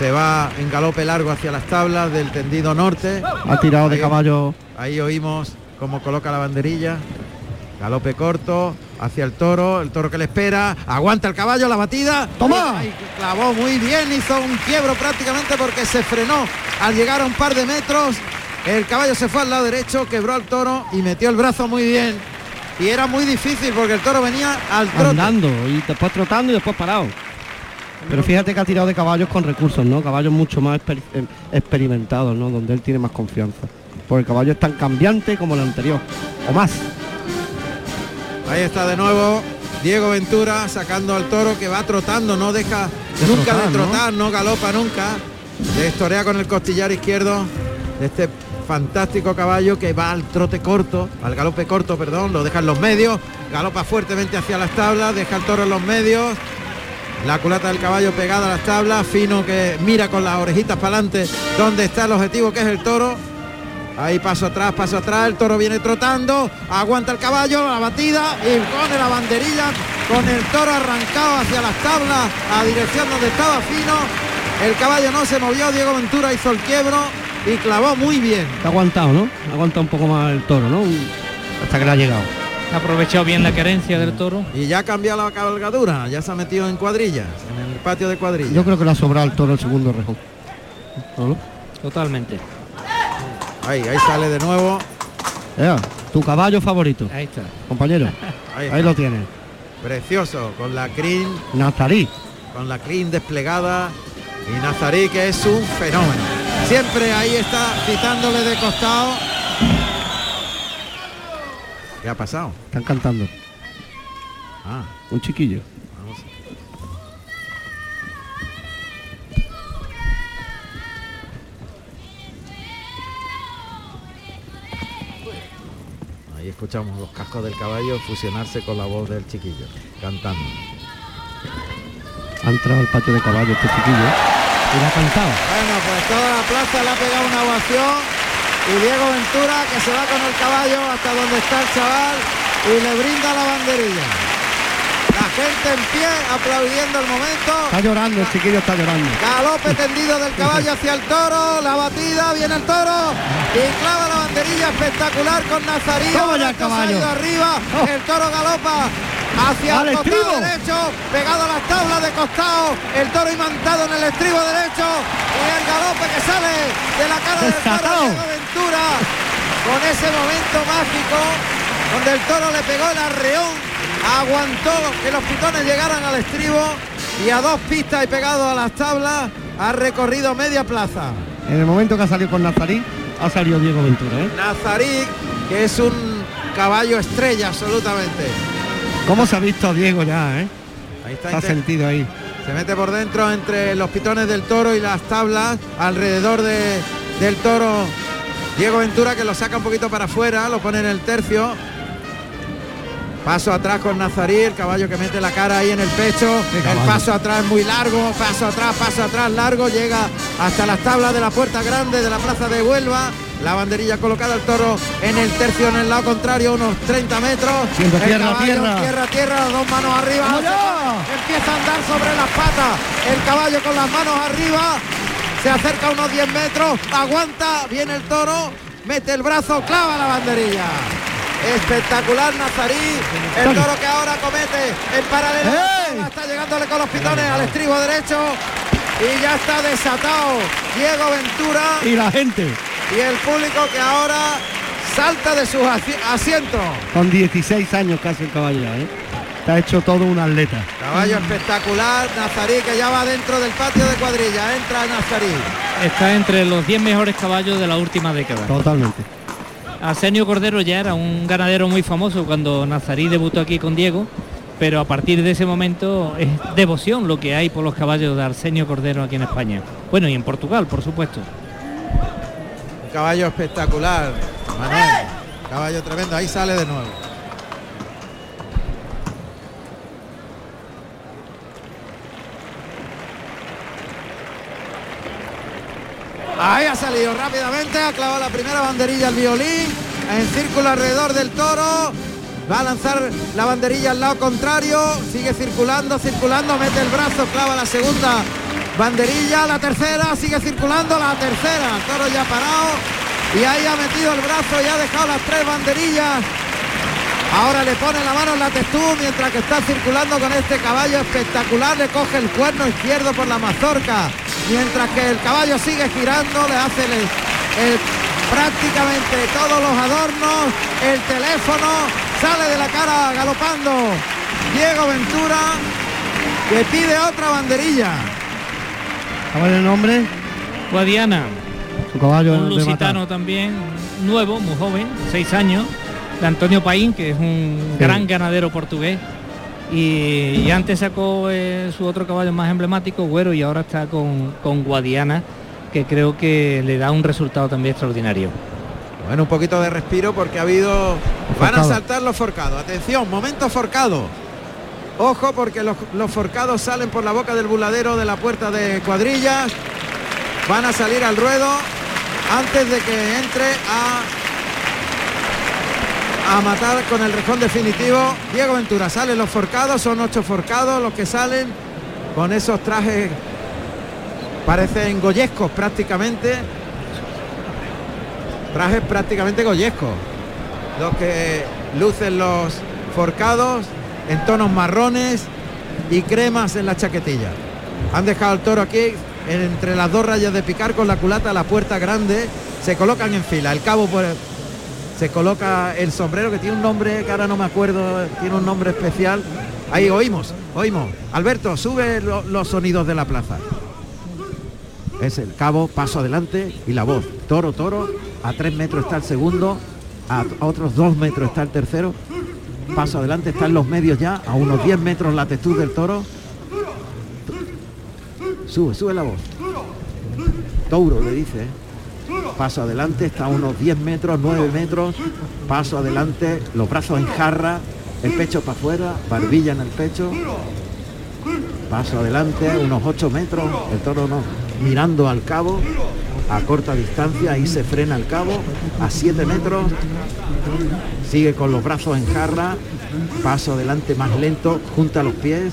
se va en galope largo hacia las tablas del tendido norte. Ha tirado de caballo. Ahí oímos cómo coloca la banderilla. Galope corto hacia el toro, el toro que le espera, aguanta el caballo, la batida. ¡Toma! Clavó muy bien, hizo un quiebro prácticamente porque se frenó al llegar a un par de metros. El caballo se fue al lado derecho, quebró al toro y metió el brazo muy bien. Y era muy difícil porque el toro venía al trote. andando y después trotando y después parado. Pero fíjate que ha tirado de caballos con recursos, ¿no? Caballos mucho más exper- em, experimentados, ¿no? Donde él tiene más confianza. Porque el caballo es tan cambiante como el anterior. O más. Ahí está de nuevo Diego Ventura sacando al toro que va trotando, no deja De nunca trotar, de trotar, ¿no? galopa nunca. Destorea con el costillar izquierdo de este fantástico caballo que va al trote corto, al galope corto, perdón, lo deja en los medios, galopa fuertemente hacia las tablas, deja el toro en los medios. La culata del caballo pegada a las tablas, fino que mira con las orejitas para adelante dónde está el objetivo que es el toro. Ahí paso atrás, paso atrás, el toro viene trotando, aguanta el caballo, la batida y pone la banderilla con el toro arrancado hacia las tablas a dirección donde estaba fino. El caballo no se movió, Diego Ventura hizo el quiebro y clavó muy bien. Está aguantado, ¿no? Ha aguantado un poco más el toro, ¿no? Hasta que le ha llegado. Ha aprovechado bien la querencia del toro. Y ya ha cambiado la cabalgadura, ya se ha metido en cuadrillas, en el patio de cuadrillas. Yo creo que le ha sobrado al toro el segundo rejón. Totalmente. Ahí, ahí sale de nuevo. Ea, tu caballo favorito, Ahí está. compañero. Ahí, Ahí lo tienes. Precioso, con la crin, Nazarí. con la crin desplegada y Nazarí que es un fenómeno. Siempre ahí está citándole de costado. ¿Qué ha pasado? Están cantando. Ah, Un chiquillo. vamos. Ahí escuchamos los cascos del caballo fusionarse con la voz del chiquillo, cantando. Ha entrado al patio de caballo este chiquillo. Y le ha cantado. Bueno, pues toda la plaza le ha pegado una ovación y Diego Ventura que se va con el caballo hasta donde está el chaval y le brinda la banderilla. Gente en pie aplaudiendo el momento. Está llorando, el chiquillo está llorando. Galope tendido del caballo hacia el toro, la batida, viene el toro y clava la banderilla espectacular con Nazarí. Toma ya el caballo. arriba, el toro galopa hacia el costado estribo. derecho, pegado a las tablas de costado, el toro imantado en el estribo derecho y el galope que sale de la cara del toro. Diego Ventura con ese momento mágico donde el toro le pegó el arreón, aguantó que los pitones llegaran al estribo y a dos pistas y pegado a las tablas ha recorrido media plaza. En el momento que ha salido con Nazarí, ha salido Diego Ventura, ¿eh? Nazarí, que es un caballo estrella absolutamente. ¿Cómo se ha visto a Diego ya, eh? Ahí está, inte- sentido ahí. se mete por dentro entre los pitones del toro y las tablas alrededor de- del toro. Diego Ventura que lo saca un poquito para afuera, lo pone en el tercio. Paso atrás con Nazarí, el caballo que mete la cara ahí en el pecho. El paso atrás muy largo, paso atrás, paso atrás largo, llega hasta las tablas de la puerta grande de la plaza de Huelva. La banderilla colocada el toro en el tercio en el lado contrario, unos 30 metros. El tierra, caballo, tierra. tierra, tierra, las dos manos arriba. Empieza a andar sobre las patas. El caballo con las manos arriba. Se acerca unos 10 metros. Aguanta. Viene el toro. Mete el brazo. Clava la banderilla. Espectacular Nazarí. El toro que ahora comete en paralelo. Está llegándole con los pitones al estribo derecho. Y ya está desatado Diego Ventura Y la gente, y el público que ahora salta de sus asi- asientos. con 16 años casi el caballo, ¿eh? Está hecho todo un atleta. Caballo espectacular, Nazarí que ya va dentro del patio de cuadrilla, entra Nazarí. Está entre los 10 mejores caballos de la última década. Totalmente. Arsenio Cordero ya era un ganadero muy famoso cuando Nazarí debutó aquí con Diego, pero a partir de ese momento es devoción lo que hay por los caballos de Arsenio Cordero aquí en España. Bueno, y en Portugal, por supuesto. Un caballo espectacular, Manuel. Caballo tremendo, ahí sale de nuevo. Ahí ha salido rápidamente, ha clavado la primera banderilla al violín, en círculo alrededor del toro, va a lanzar la banderilla al lado contrario, sigue circulando, circulando, mete el brazo, clava la segunda banderilla, la tercera, sigue circulando, la tercera, el toro ya parado, y ahí ha metido el brazo y ha dejado las tres banderillas. Ahora le pone la mano en la textura mientras que está circulando con este caballo espectacular, le coge el cuerno izquierdo por la mazorca, mientras que el caballo sigue girando, le hace el- el- prácticamente todos los adornos, el teléfono, sale de la cara galopando Diego Ventura, que pide otra banderilla. ¿Sabe el nombre? Guadiana, Su caballo un lusitano también, nuevo, muy joven, seis años, de Antonio Paín, que es un Sí. gran ganadero portugués. Y, y antes sacó eh, su otro caballo más emblemático, Güero, y ahora está con, con Guadiana, que creo que le da un resultado también extraordinario. Bueno, un poquito de respiro porque ha habido... Van a saltar los forcados. Atención, momento forcado. Ojo porque los, los forcados salen por la boca del buladero de la puerta de cuadrillas. Van a salir al ruedo antes de que entre a, a matar con el rejón definitivo. Diego Ventura, salen los forcados, son ocho forcados los que salen con esos trajes, parecen goyescos prácticamente trajes prácticamente goyescos. Los que lucen los forcados en tonos marrones y cremas en la chaquetilla. Han dejado el toro aquí entre las dos rayas de picar con la culata la puerta grande. Se colocan en fila. El cabo por se coloca el sombrero que tiene un nombre que ahora no me acuerdo, tiene un nombre especial. Ahí oímos, oímos. Alberto, sube lo- los sonidos de la plaza. Es el cabo, paso adelante y la voz. Toro, toro. A tres metros está el segundo. A otros dos metros está el tercero. Paso adelante, están los medios ya. A unos 10 metros la textura del toro. Sube, sube la voz. Tauro le dice. ¿eh? Paso adelante, está a unos 10 metros, 9 metros. Paso adelante, los brazos en jarra, el pecho para afuera, barbilla en el pecho. Paso adelante, unos 8 metros, el toro no, mirando al cabo, a corta distancia, ahí se frena el cabo, a 7 metros, sigue con los brazos en jarra, Paso adelante más lento, junta los pies.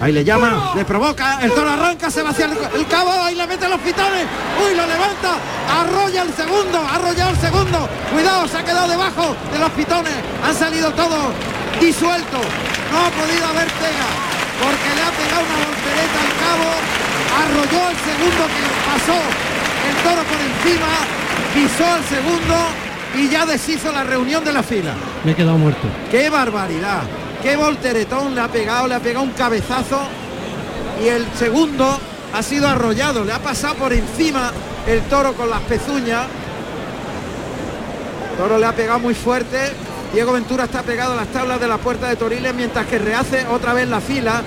Ahí le llama, le provoca, el toro arranca, se va hacia el, el cabo, ahí le mete los pitones, uy, lo levanta, arrolla el segundo, arrolla el segundo, cuidado, se ha quedado debajo de los pitones, han salido todos disueltos, no ha podido haber pega, porque le ha pegado una voltereta al cabo, arrolló el segundo que pasó el toro por encima, pisó al segundo y ya deshizo la reunión de la fila. Me he quedado muerto. ¡Qué barbaridad! ¡Qué volteretón le ha pegado! Le ha pegado un cabezazo y el segundo ha sido arrollado. Le ha pasado por encima el toro con las pezuñas. Toro le ha pegado muy fuerte. Diego Ventura está pegado a las tablas de la puerta de Toriles mientras que rehace otra vez la fila.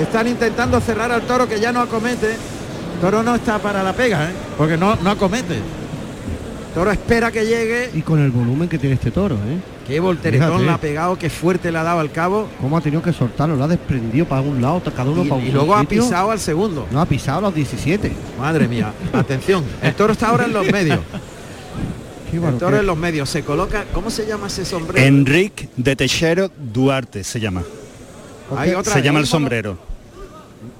Están intentando cerrar al toro que ya no acomete. El toro no está para la pega, ¿eh? porque no, no acomete. Toro espera que llegue. Y con el volumen que tiene este toro, ¿eh? Qué volteretón Fíjate. le ha pegado, qué fuerte le ha dado al cabo. Cómo ha tenido que soltarlo, lo ha desprendido para un lado, cada uno Y, para un y luego ha sitio. pisado al segundo. No, ha pisado a los 17. Madre mía, atención. El toro está ahora en los medios. Qué El bueno, toro en los medios. Se coloca. ¿Cómo se llama ese sombrero? Enrique de Teixeiro Duarte se llama. Hay otra- Se llama el sombrero.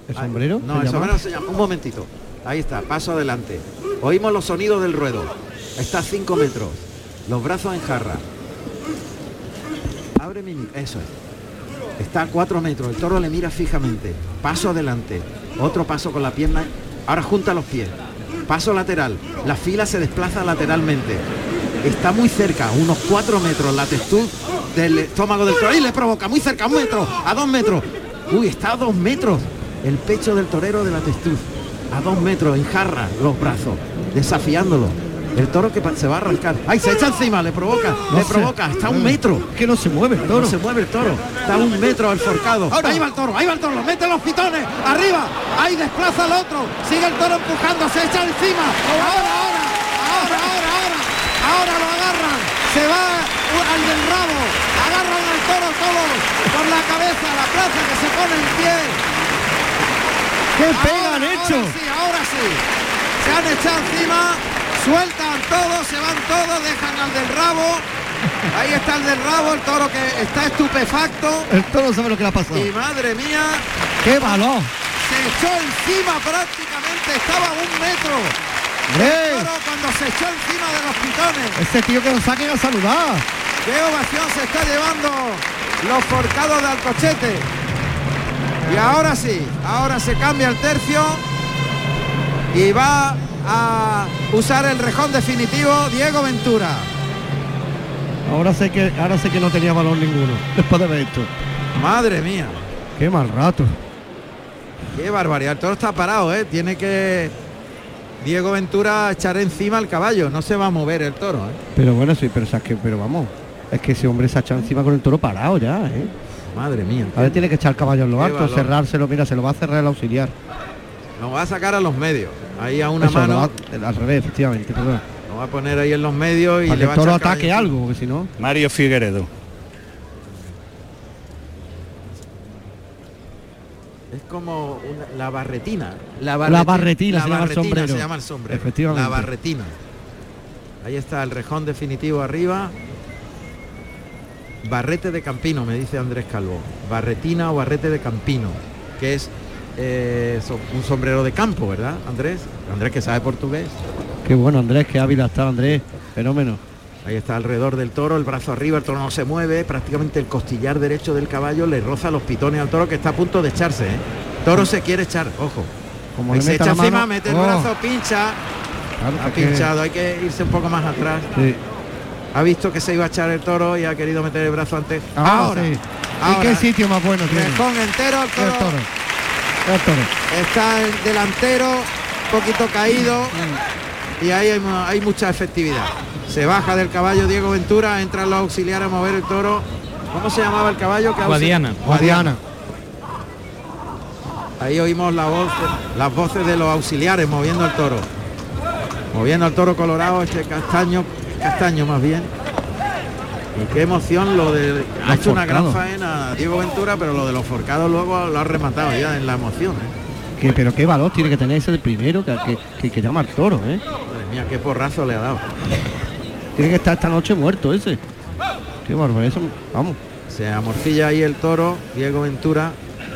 ¿El sombrero? No, ¿Se el sombrero se llama. Un momentito. Ahí está, paso adelante. Oímos los sonidos del ruedo. Está a 5 metros. Los brazos en jarra. Abre mi. Eso es. Está a 4 metros. El toro le mira fijamente. Paso adelante. Otro paso con la pierna. Ahora junta los pies. Paso lateral. La fila se desplaza lateralmente. Está muy cerca, unos 4 metros. La textura del estómago del toro. Y le provoca muy cerca, un metro, a 2 metros. Uy, está a 2 metros. El pecho del torero de la textura. A 2 metros, en jarra, los brazos. Desafiándolo. El toro que se va a arrancar. ¡Ay, se echa encima! Le provoca, No le se provoca. Está a un metro. Es que no se mueve el toro. No se mueve el toro. Está a un metro el forcado. Ahí va el toro, ahí va el toro. Mete los pitones. Arriba. Ahí desplaza al otro. Sigue el toro empujando. Se echa encima. Ahora, ahora. Ahora, ahora, ahora. Ahora lo agarran. Se va al del rabo. Agarran al toro todos por la cabeza. La plaza que se pone en pie. ¡Qué Ahora, pega han hecho! Ahora sí, ahora sí. Se han echado encima, sueltan todos, se van todos, dejan al del rabo. Ahí está el del rabo, el toro que está estupefacto. El toro sabe lo que le ha pasado. Y madre mía, ¡Qué valor! se echó encima prácticamente, estaba a un metro. El toro cuando se echó encima de los pitones. Ese tío que lo saquen a saludar. ¡Qué ovación se está llevando los forcados de Alcochete! Y ahora sí, ahora se cambia el tercio y va a usar el rejón definitivo Diego Ventura. Ahora sé que ahora sé que no tenía valor ninguno. Después de ver esto. Madre mía, Qué mal rato. qué barbaridad. El toro está parado, ¿eh? Tiene que Diego Ventura echar encima al caballo. No se va a mover el toro, ¿eh? Pero bueno, sí, pero, o sea, que, pero vamos. Es que ese hombre se ha echado encima con el toro parado ya, ¿eh? Madre mía. Ahora tiene que echar el caballo en lo alto, cerrárselo, mira, se lo va a cerrar el auxiliar. Nos va a sacar a los medios. Ahí a una Eso, lo mano. va- al revés, efectivamente, perdón. Nos va a poner ahí en los medios y Para que le va a toro caballo ataque algo, porque si no. Mario Figueredo. Es como una- la barretina. La La barretina la se llama el barretina sombrero. se llama el sombrero. Efectivamente. La barretina. Ahí está el rejón definitivo arriba. Barrete de Campino, me dice Andrés Calvo. Barretina o barrete de Campino, que es eh, un sombrero de campo, ¿verdad, Andrés? Andrés que sabe portugués. Qué bueno, Andrés, qué hábil estado Andrés. Fenómeno. Ahí está alrededor del toro, el brazo arriba, el toro no se mueve, prácticamente el costillar derecho del caballo le roza los pitones al toro que está a punto de echarse. ¿eh? Toro se quiere echar, ojo. Como le se echa encima, mete el Oh, brazo, pincha, claro, ha que- pinchado, hay que irse un poco más atrás. sí. Ha visto que se iba a echar el toro y ha querido meter el brazo antes. Ahora, Ahora, sí. ahora. ¿Y qué sitio más bueno tiene? entero, toro. El toro. Está el delantero, un poquito caído y ahí hay, mu- hay mucha efectividad. Se baja del caballo Diego Ventura, entran los auxiliares a mover el toro. ¿Cómo se llamaba el caballo? que Guadiana. Guadiana. Ahí oímos la voz, las voces de los auxiliares moviendo el toro. Moviendo al toro colorado, este castaño, castaño más bien. Y qué emoción lo de. Ha hecho una gran faena Diego Ventura, pero lo de los forcados luego lo ha rematado ya en la emoción. ¿eh? Que, pero qué valor tiene que tener ese el primero que, que, que, que llama al toro, ¿eh? Madre mía, qué porrazo le ha dado. Tiene que estar esta noche muerto ese. Qué eso, vamos. Se amorcilla ahí el toro, Diego Ventura,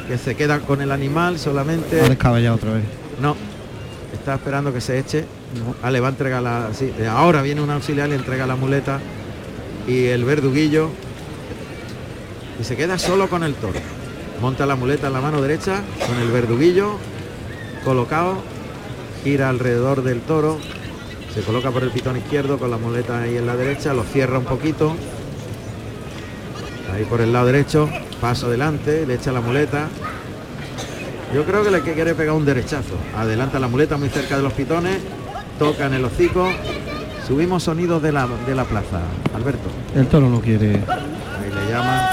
que se queda con el animal solamente. Ha descabellado otra vez. No, está esperando que se eche. Ah, le va a entregar la. sí, ahora viene un auxiliar, le entrega la muleta y el verduguillo. Y se queda solo con el toro. Monta la muleta en la mano derecha con el verduguillo colocado. Gira alrededor del toro. Se coloca por el pitón izquierdo con la muleta ahí en la derecha. Lo cierra un poquito. Ahí por el lado derecho. Paso adelante. Le echa la muleta. Yo creo que le quiere pegar un derechazo. Adelanta la muleta muy cerca de los pitones. Toca en el hocico. Subimos sonidos de la, de la plaza. Alberto. El toro no quiere. Ahí le llama.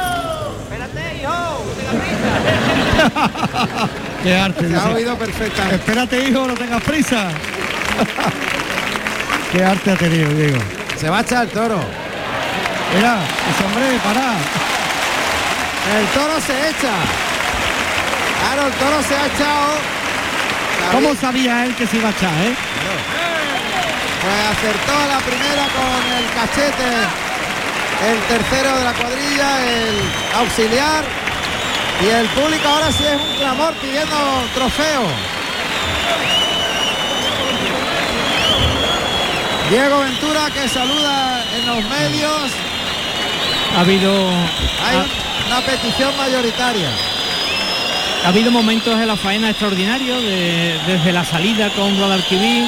Qué arte. Se ha oído perfectamente. Espérate, hijo, no tengas prisa. Qué arte ha tenido, Diego. Se va a echar el toro. Mira, ese hombre, para. El toro se echa. Claro, el toro se ha echado. ¿Cómo sabía él que se iba a echar, eh? Pues acertó a la primera con el cachete. El tercero de la cuadrilla, el auxiliar. Y el público ahora sí es un clamor pidiendo trofeo. Diego Ventura que saluda en los medios. Ha habido, Hay una petición mayoritaria. ha habido momentos en la faena extraordinarios, de- desde la salida con Guadalquivir.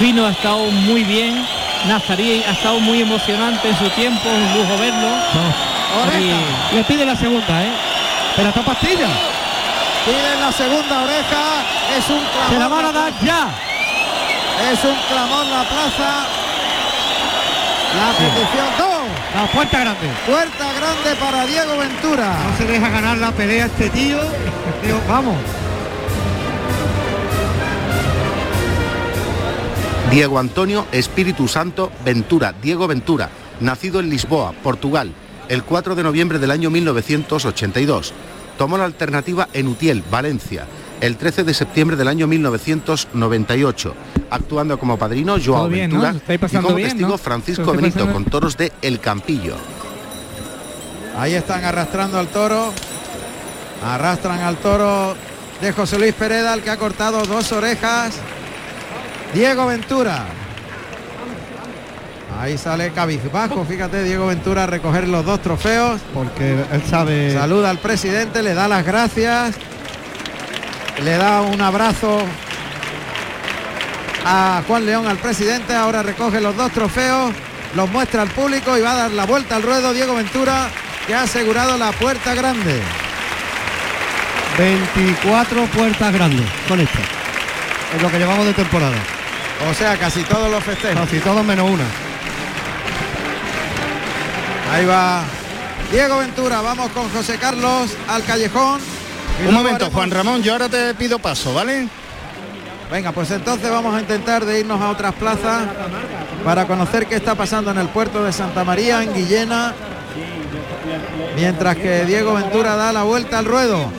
Fino ha estado muy bien. Nazarí ha estado muy emocionante en su tiempo, un lujo verlo. Y- Le pide la segunda, ¿eh? Pero esta pastilla. Piden la segunda oreja. Es un clamor. Se la van a dar ya. Es un clamor la plaza. La petición 2. La puerta grande. Puerta grande para Diego Ventura. No se deja ganar la pelea este tío. Tío, vamos. Diego Antonio Espíritu Santo Ventura, Diego Ventura, nacido en Lisboa, Portugal, el 4 de noviembre del año 1982. Tomó la alternativa en Utiel, Valencia, el 13 de septiembre del año 1998, actuando como padrino Joao. Ventura y como bien, testigo ¿no? Francisco Benito pasando con toros de El Campillo. Ahí están arrastrando al toro. Arrastran al toro de José Luis Pereda, el que ha cortado dos orejas. Diego Ventura. Ahí sale cabizbajo, fíjate, Diego Ventura a recoger los dos trofeos. Porque él sabe. Saluda al presidente, le da las gracias. Le da un abrazo a Juan León, al presidente. Ahora recoge los dos trofeos, los muestra al público y va a dar la vuelta al ruedo Diego Ventura, que ha asegurado la puerta grande. 24 puertas grandes con esto. Es lo que llevamos de temporada. O sea, casi todos los festejos. Casi todos menos una. Ahí va Diego Ventura. Vamos con José Carlos al callejón. Y Un momento, haremos- Juan Ramón, yo ahora te pido paso, ¿vale? Venga, pues entonces vamos a intentar de irnos a otras plazas para conocer qué está pasando en el puerto de Santa María, en Guillena, mientras que Diego Ventura da la vuelta al ruedo.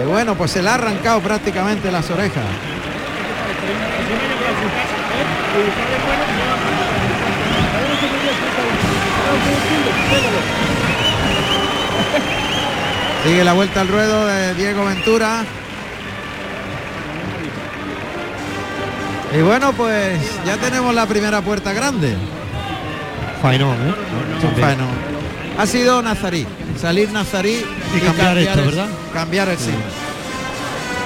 Y bueno, pues se le ha arrancado prácticamente las orejas. Sigue la vuelta al ruedo de Diego Ventura. Y bueno, pues ya tenemos la primera puerta grande. Fainón, ¿eh? Ha sido Nazarí, salir Nazarí Y cambiar esto, el- ¿verdad? Cambiar el signo.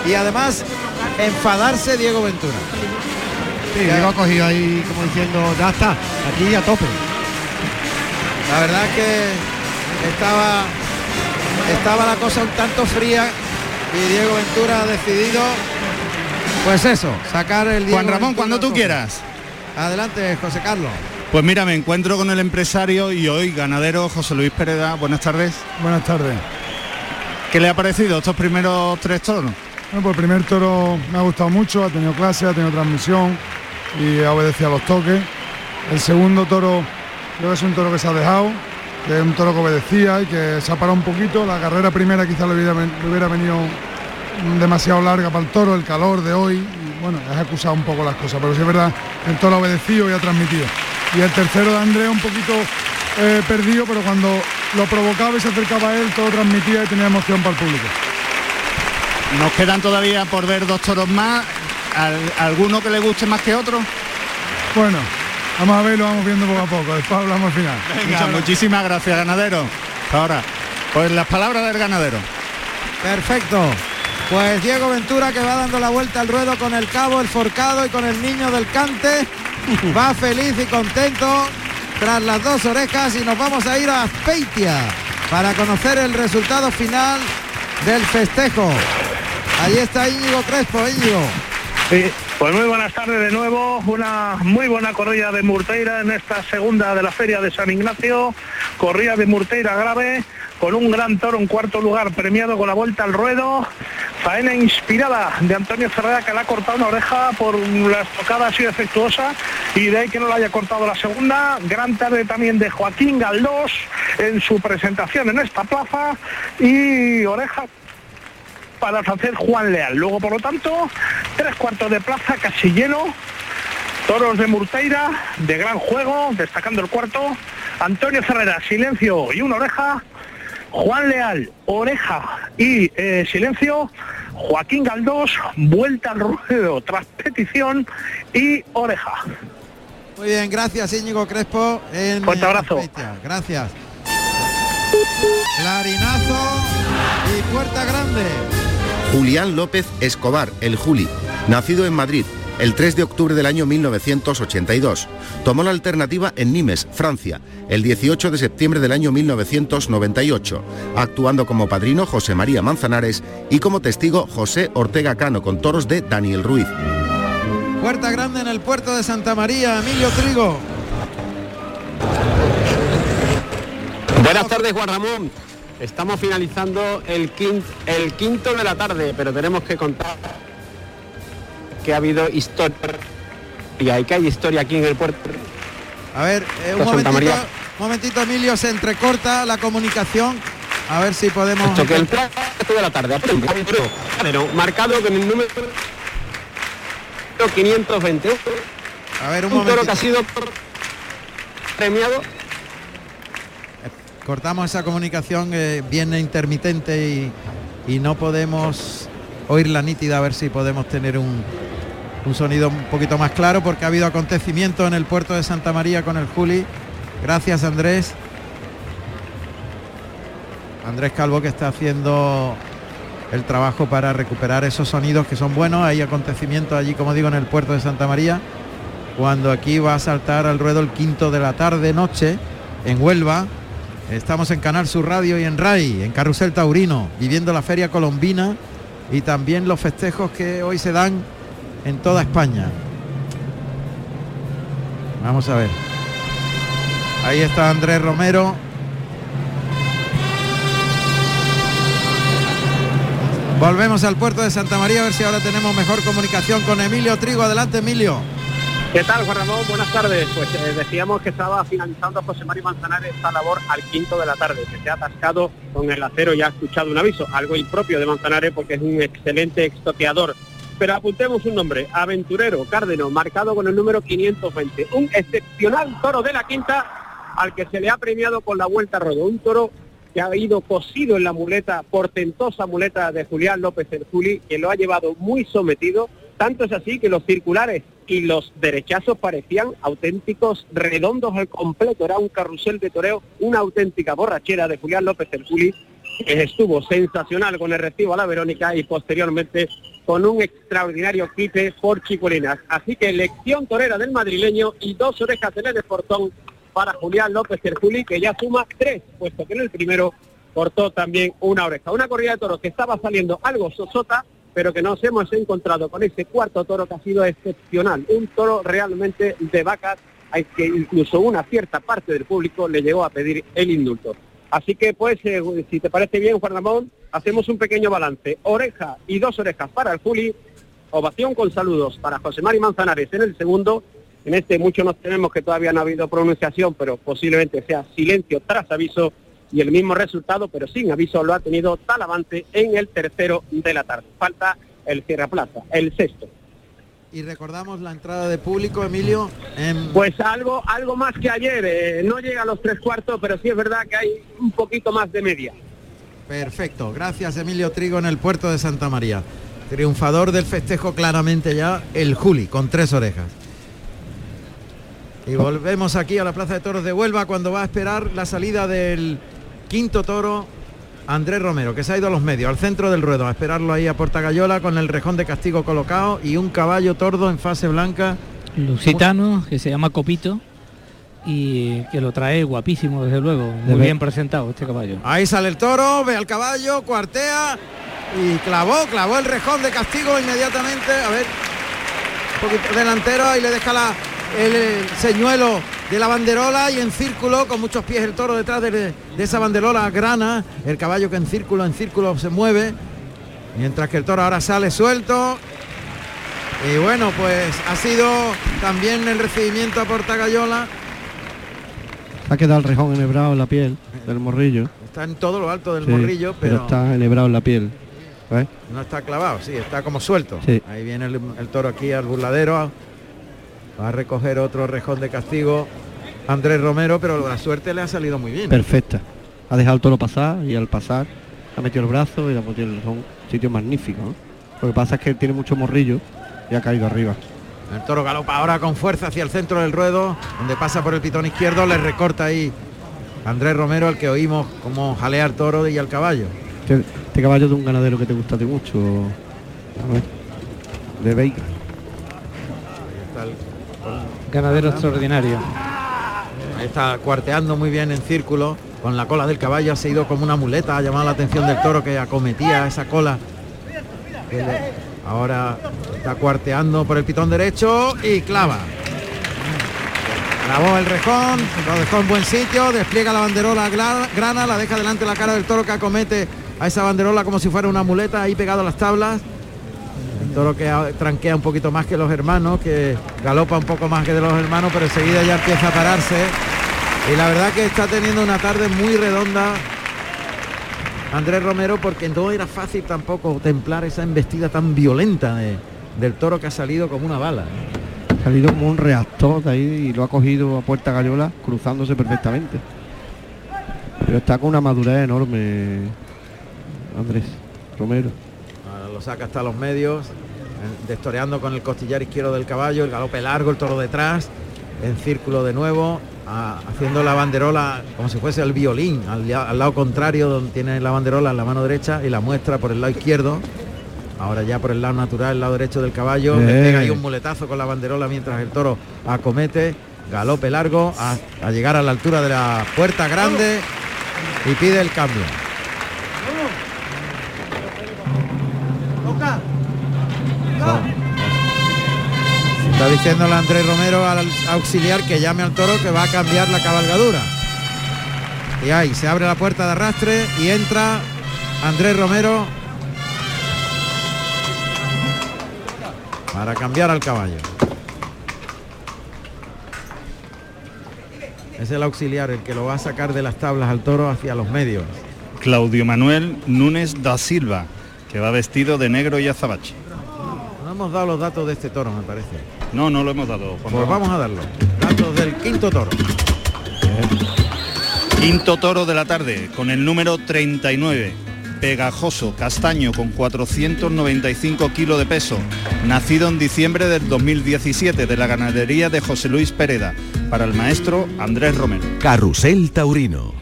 Y además enfadarse Diego Ventura. Sí, Diego ha cogido ahí como diciendo, ya está, aquí a tope. La verdad es que estaba estaba la cosa un tanto fría y Diego Ventura ha decidido pues eso, sacar el Diego Juan Ramón, Ventura cuando tú quieras. Adelante, José Carlos. Pues mira, me encuentro con el empresario y hoy ganadero José Luis Pereda. Buenas tardes. Buenas tardes. ¿Qué le ha parecido estos primeros tres toros? Bueno, pues el primer toro me ha gustado mucho, ha tenido clase, ha tenido transmisión y ha obedecido a los toques. El segundo toro creo que es un toro que se ha dejado, que es un toro que obedecía y que se ha parado un poquito. La carrera primera quizá le hubiera, ven- le hubiera venido demasiado larga para el toro, el calor de hoy, bueno, has acusado un poco las cosas, pero sí es verdad, el toro ha obedecido y ha transmitido. Y el tercero de Andrea un poquito eh, perdido, pero cuando lo provocaba y se acercaba a él, todo transmitía y tenía emoción para el público. Nos quedan todavía por ver dos toros más. ¿Alguno que le guste más que otro? Bueno, vamos a ver, lo vamos viendo poco a poco, después hablamos al final. Venga, muchísimas gracias, ganadero. Ahora, pues las palabras del ganadero. Perfecto. Pues Diego Ventura que va dando la vuelta al ruedo con el cabo, el forcado y con el niño del cante. Va feliz y contento tras las dos orejas y nos vamos a ir a Aspeitia para conocer el resultado final del festejo. Allí está Íñigo Crespo, Íñigo. Pues muy buenas tardes de nuevo, una muy buena corrida de Murteira en esta segunda de la Feria de San Ignacio, corrida de Murteira grave, con un gran toro en cuarto lugar, premiado con la vuelta al ruedo, faena inspirada de Antonio Ferreira que le ha cortado una oreja por la estocada ha sido efectuosa y de ahí que no la haya cortado la segunda, gran tarde también de Joaquín Galdós en su presentación en esta plaza y oreja para hacer Juan Leal. Luego, por lo tanto, tres cuartos de plaza casi lleno. Toros de Murteira, de gran juego, destacando el cuarto. Antonio Ferreira, silencio y una oreja. Juan Leal, oreja y eh, silencio. Joaquín Galdós, vuelta al ruedo tras petición y oreja. Muy bien, gracias Íñigo Crespo. En, Fuerte abrazo. Gracias. Clarinazo y puerta grande. Julián López Escobar, el Juli, nacido en Madrid el 3 de octubre del año 1982. Tomó la alternativa en Nimes, Francia, el 18 de septiembre del año 1998, actuando como padrino José María Manzanares y como testigo José Ortega Cano con toros de Daniel Ruiz. Puerta grande en el puerto de Santa María, Emilio Trigo. Buenas tardes, Juan Ramón. Estamos finalizando el quinto, el quinto de la tarde, pero tenemos que contar que ha habido historia y que hay historia aquí en el puerto. A ver, eh, un, momentito, momentito, Emilio, se entrecorta la comunicación. A ver si podemos... Esto que el plato de la tarde, pero marcado con el número 520. A ver, un, un toro que ha sido premiado cortamos esa comunicación eh, viene intermitente y, y, no podemos oírla nítida a ver si podemos tener un, un, sonido un poquito más claro porque ha habido acontecimiento en el puerto de Santa María con el Juli. Gracias Andrés. Andrés Calvo que está haciendo el trabajo para recuperar esos sonidos que son buenos. Hay acontecimientos allí, como digo, en el puerto de Santa María. Cuando aquí va a saltar al ruedo el quinto de la tarde noche en Huelva, Estamos en Canal Sur Radio y en RAI, en Carrusel Taurino, viviendo la Feria Colombina y también los festejos que hoy se dan en toda España. Vamos a ver. Ahí está Andrés Romero. Volvemos al puerto de Santa María a ver si ahora tenemos mejor comunicación con Emilio Trigo. Adelante, Emilio. ¿Qué tal, Juan Ramón? Buenas tardes. Pues eh, decíamos que estaba finalizando José María Manzanares esta labor al quinto de la tarde, que se ha atascado con el acero y ha escuchado un aviso, algo impropio de Manzanares porque es un excelente extoqueador. Pero apuntemos un nombre, Aventurero Cárdeno, marcado con el número 520. Un excepcional toro de la quinta al que se le ha premiado con la vuelta a rodo. Un toro que ha ido cosido en la muleta, portentosa muleta de Julián López el Juli, que lo ha llevado muy sometido. Tanto es así que los circulares y los derechazos parecían auténticos redondos al completo. Era un carrusel de toreo, una auténtica borrachera de Julián López el Juli, que estuvo sensacional con el recibo a la Verónica y posteriormente con un extraordinario quite por Chiculinas. Así que lección torera del madrileño y dos orejas en el esportón para Julián López el Juli, que ya suma tres, puesto que en el primero cortó también una oreja. Una corrida de toros que estaba saliendo algo sosota, pero que nos hemos encontrado con ese cuarto toro que ha sido excepcional, un toro realmente de vacas, que incluso una cierta parte del público le llegó a pedir el indulto. Así que pues, eh, si te parece bien, Juan Ramón, hacemos un pequeño balance. Oreja y dos orejas para el Juli, ovación con saludos para José Mari Manzanares en el segundo. En este mucho nos tenemos que todavía no ha habido pronunciación, pero posiblemente sea silencio tras aviso y el mismo resultado, pero sin aviso, lo ha tenido Talavante en el tercero de la tarde. Falta el Sierra Plaza, el sexto. Y recordamos la entrada de público, Emilio. En... Pues algo, algo más que ayer. eh, no llega a los tres cuartos, pero sí es verdad que hay un poquito más de media. Perfecto, gracias Emilio Trigo en el puerto de Santa María. Triunfador del festejo claramente ya el Juli, con tres orejas. Y volvemos aquí a la Plaza de Toros de Huelva cuando va a esperar la salida del quinto toro Andrés Romero, que se ha ido a los medios, al centro del ruedo, a esperarlo ahí a Portagayola con el rejón de castigo colocado y un caballo tordo en fase blanca. Lusitano, que se llama Copito y que lo trae guapísimo, desde luego. Muy bien presentado este caballo. Ahí sale el toro, ve al caballo, cuartea y clavó, clavó el rejón de castigo inmediatamente. A ver, un poquito delantero y le deja la, el, señuelo de la banderola y en círculo, con muchos pies el toro detrás de, de esa banderola grana, el caballo que en círculo, en círculo se mueve, mientras que el toro ahora sale suelto. Y bueno, pues ha sido también el recibimiento a Portagayola. Ha quedado el rejón enhebrado en la piel del morrillo. Está en todo lo alto del Sí, morrillo, pero, está enhebrado en la piel. ¿ves? no está clavado, sí, está como suelto. Sí. Ahí viene el, el toro aquí al burladero. Va a recoger otro rejón de castigo Andrés Romero, pero la suerte le ha salido muy bien. Perfecta. Ha dejado el toro pasar y al pasar ha metido el brazo y le ha metido el rejón. Sitio magnífico. ¿no? Lo que pasa es que tiene mucho morrillo y ha caído arriba. El toro galopa ahora con fuerza hacia el centro del ruedo, donde pasa por el pitón izquierdo, le recorta ahí Andrés Romero, al que oímos como jalea al toro y al caballo. Este, este caballo de un ganadero que te gusta mucho. A ver, de Veiga. Ganadero extraordinario. Está cuarteando muy bien en círculo, con la cola del caballo, ha sido como una muleta, ha llamado la atención del toro que acometía esa cola. Ahora está cuarteando por el pitón derecho y clava. Clavó el rejón, lo dejó en buen sitio, despliega la banderola gra- grana, la deja delante de la cara del toro que acomete a esa banderola como si fuera una muleta ahí pegado a las tablas. Toro que tranquea un poquito más que los hermanos, que galopa un poco más que de los hermanos, pero enseguida ya empieza a pararse. Y la verdad que está teniendo una tarde muy redonda Andrés Romero porque no era fácil tampoco templar esa embestida tan violenta de- del toro que ha salido como una bala. Ha salido como un reactor de ahí y lo ha cogido a puerta gallola cruzándose perfectamente. Pero está con una madurez enorme Andrés Romero. Ahora lo saca hasta los medios, eh, destoreando con el costillar izquierdo del caballo, el galope largo, el toro detrás, en círculo de nuevo, a- haciendo la banderola como si fuese el violín, al, lado contrario donde tiene la banderola en la mano derecha y la muestra por el lado izquierdo. Ahora ya por el lado natural, el lado derecho del caballo, le Eh. pega ahí un muletazo con la banderola mientras el toro acomete, galope largo, a, a llegar a la altura de la puerta grande y pide el cambio. Está diciéndole Andrés Romero al auxiliar que llame al toro que va a cambiar la cabalgadura. Y ahí se abre la puerta de arrastre y entra Andrés Romero para cambiar al caballo. Es el auxiliar el que lo va a sacar de las tablas al toro hacia los medios. Claudio Manuel Núñez da Silva, que va vestido de negro y azabache. Hemos dado los datos de este toro, me parece. No, no lo hemos dado. Juan Pues Ramón. vamos a darlo. Datos del quinto toro. Quinto toro de la tarde, con el número 39. Pegajoso, castaño, con 495 kilos de peso. Nacido en diciembre del 2017 de la ganadería de José Luis Pereda. Para el maestro Andrés Romero. Carrusel Taurino.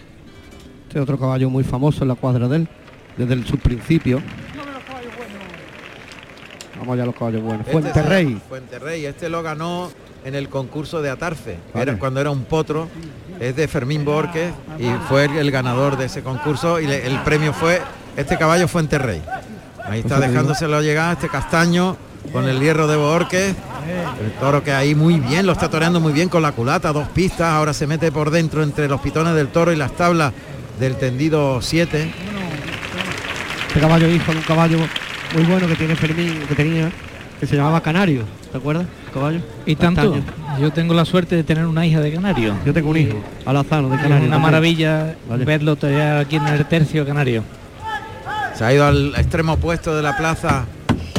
Este otro caballo muy famoso en la cuadra de él, desde el, sus principios. Vamos ya a los caballos buenos. Este Fuente es- Rey. Fuenterrey, este lo ganó en el concurso de Atarfe, que Vale. era cuando era un potro, es de Fermín Borges y fue el, el ganador de ese concurso y le- el premio fue este caballo Fuenterrey. Ahí está te dejándoselo llegar este castaño con el hierro de Borges. El toro que ahí muy bien, lo está toreando muy bien con la culata, dos pistas, ahora se mete por dentro entre los pitones del toro y las tablas del tendido 7. Este caballo hijo de un caballo muy bueno que tiene Fermín, que tenía, que se llamaba Canario. ¿Te acuerdas? Caballo. Y tanto, Castaño. yo tengo la suerte de tener una hija de Canario. Yo tengo un hijo, Alazano, de Es Canario. una también. maravilla Vale. verlo todavía aquí en el tercio canario. Se ha ido al extremo opuesto de la plaza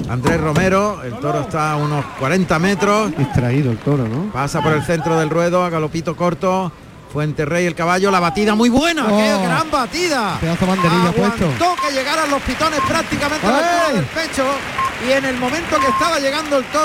Andrés Romero, el toro está a unos 40 metros. Distraído el toro, ¿no? Pasa por el centro del ruedo a galopito corto. Fuente Rey el caballo, la batida muy buena, Oh. qué gran batida. Pedazo de banderilla puesto. Que llegaran los pitones prácticamente a la altura del pecho y en el momento que estaba llegando el toro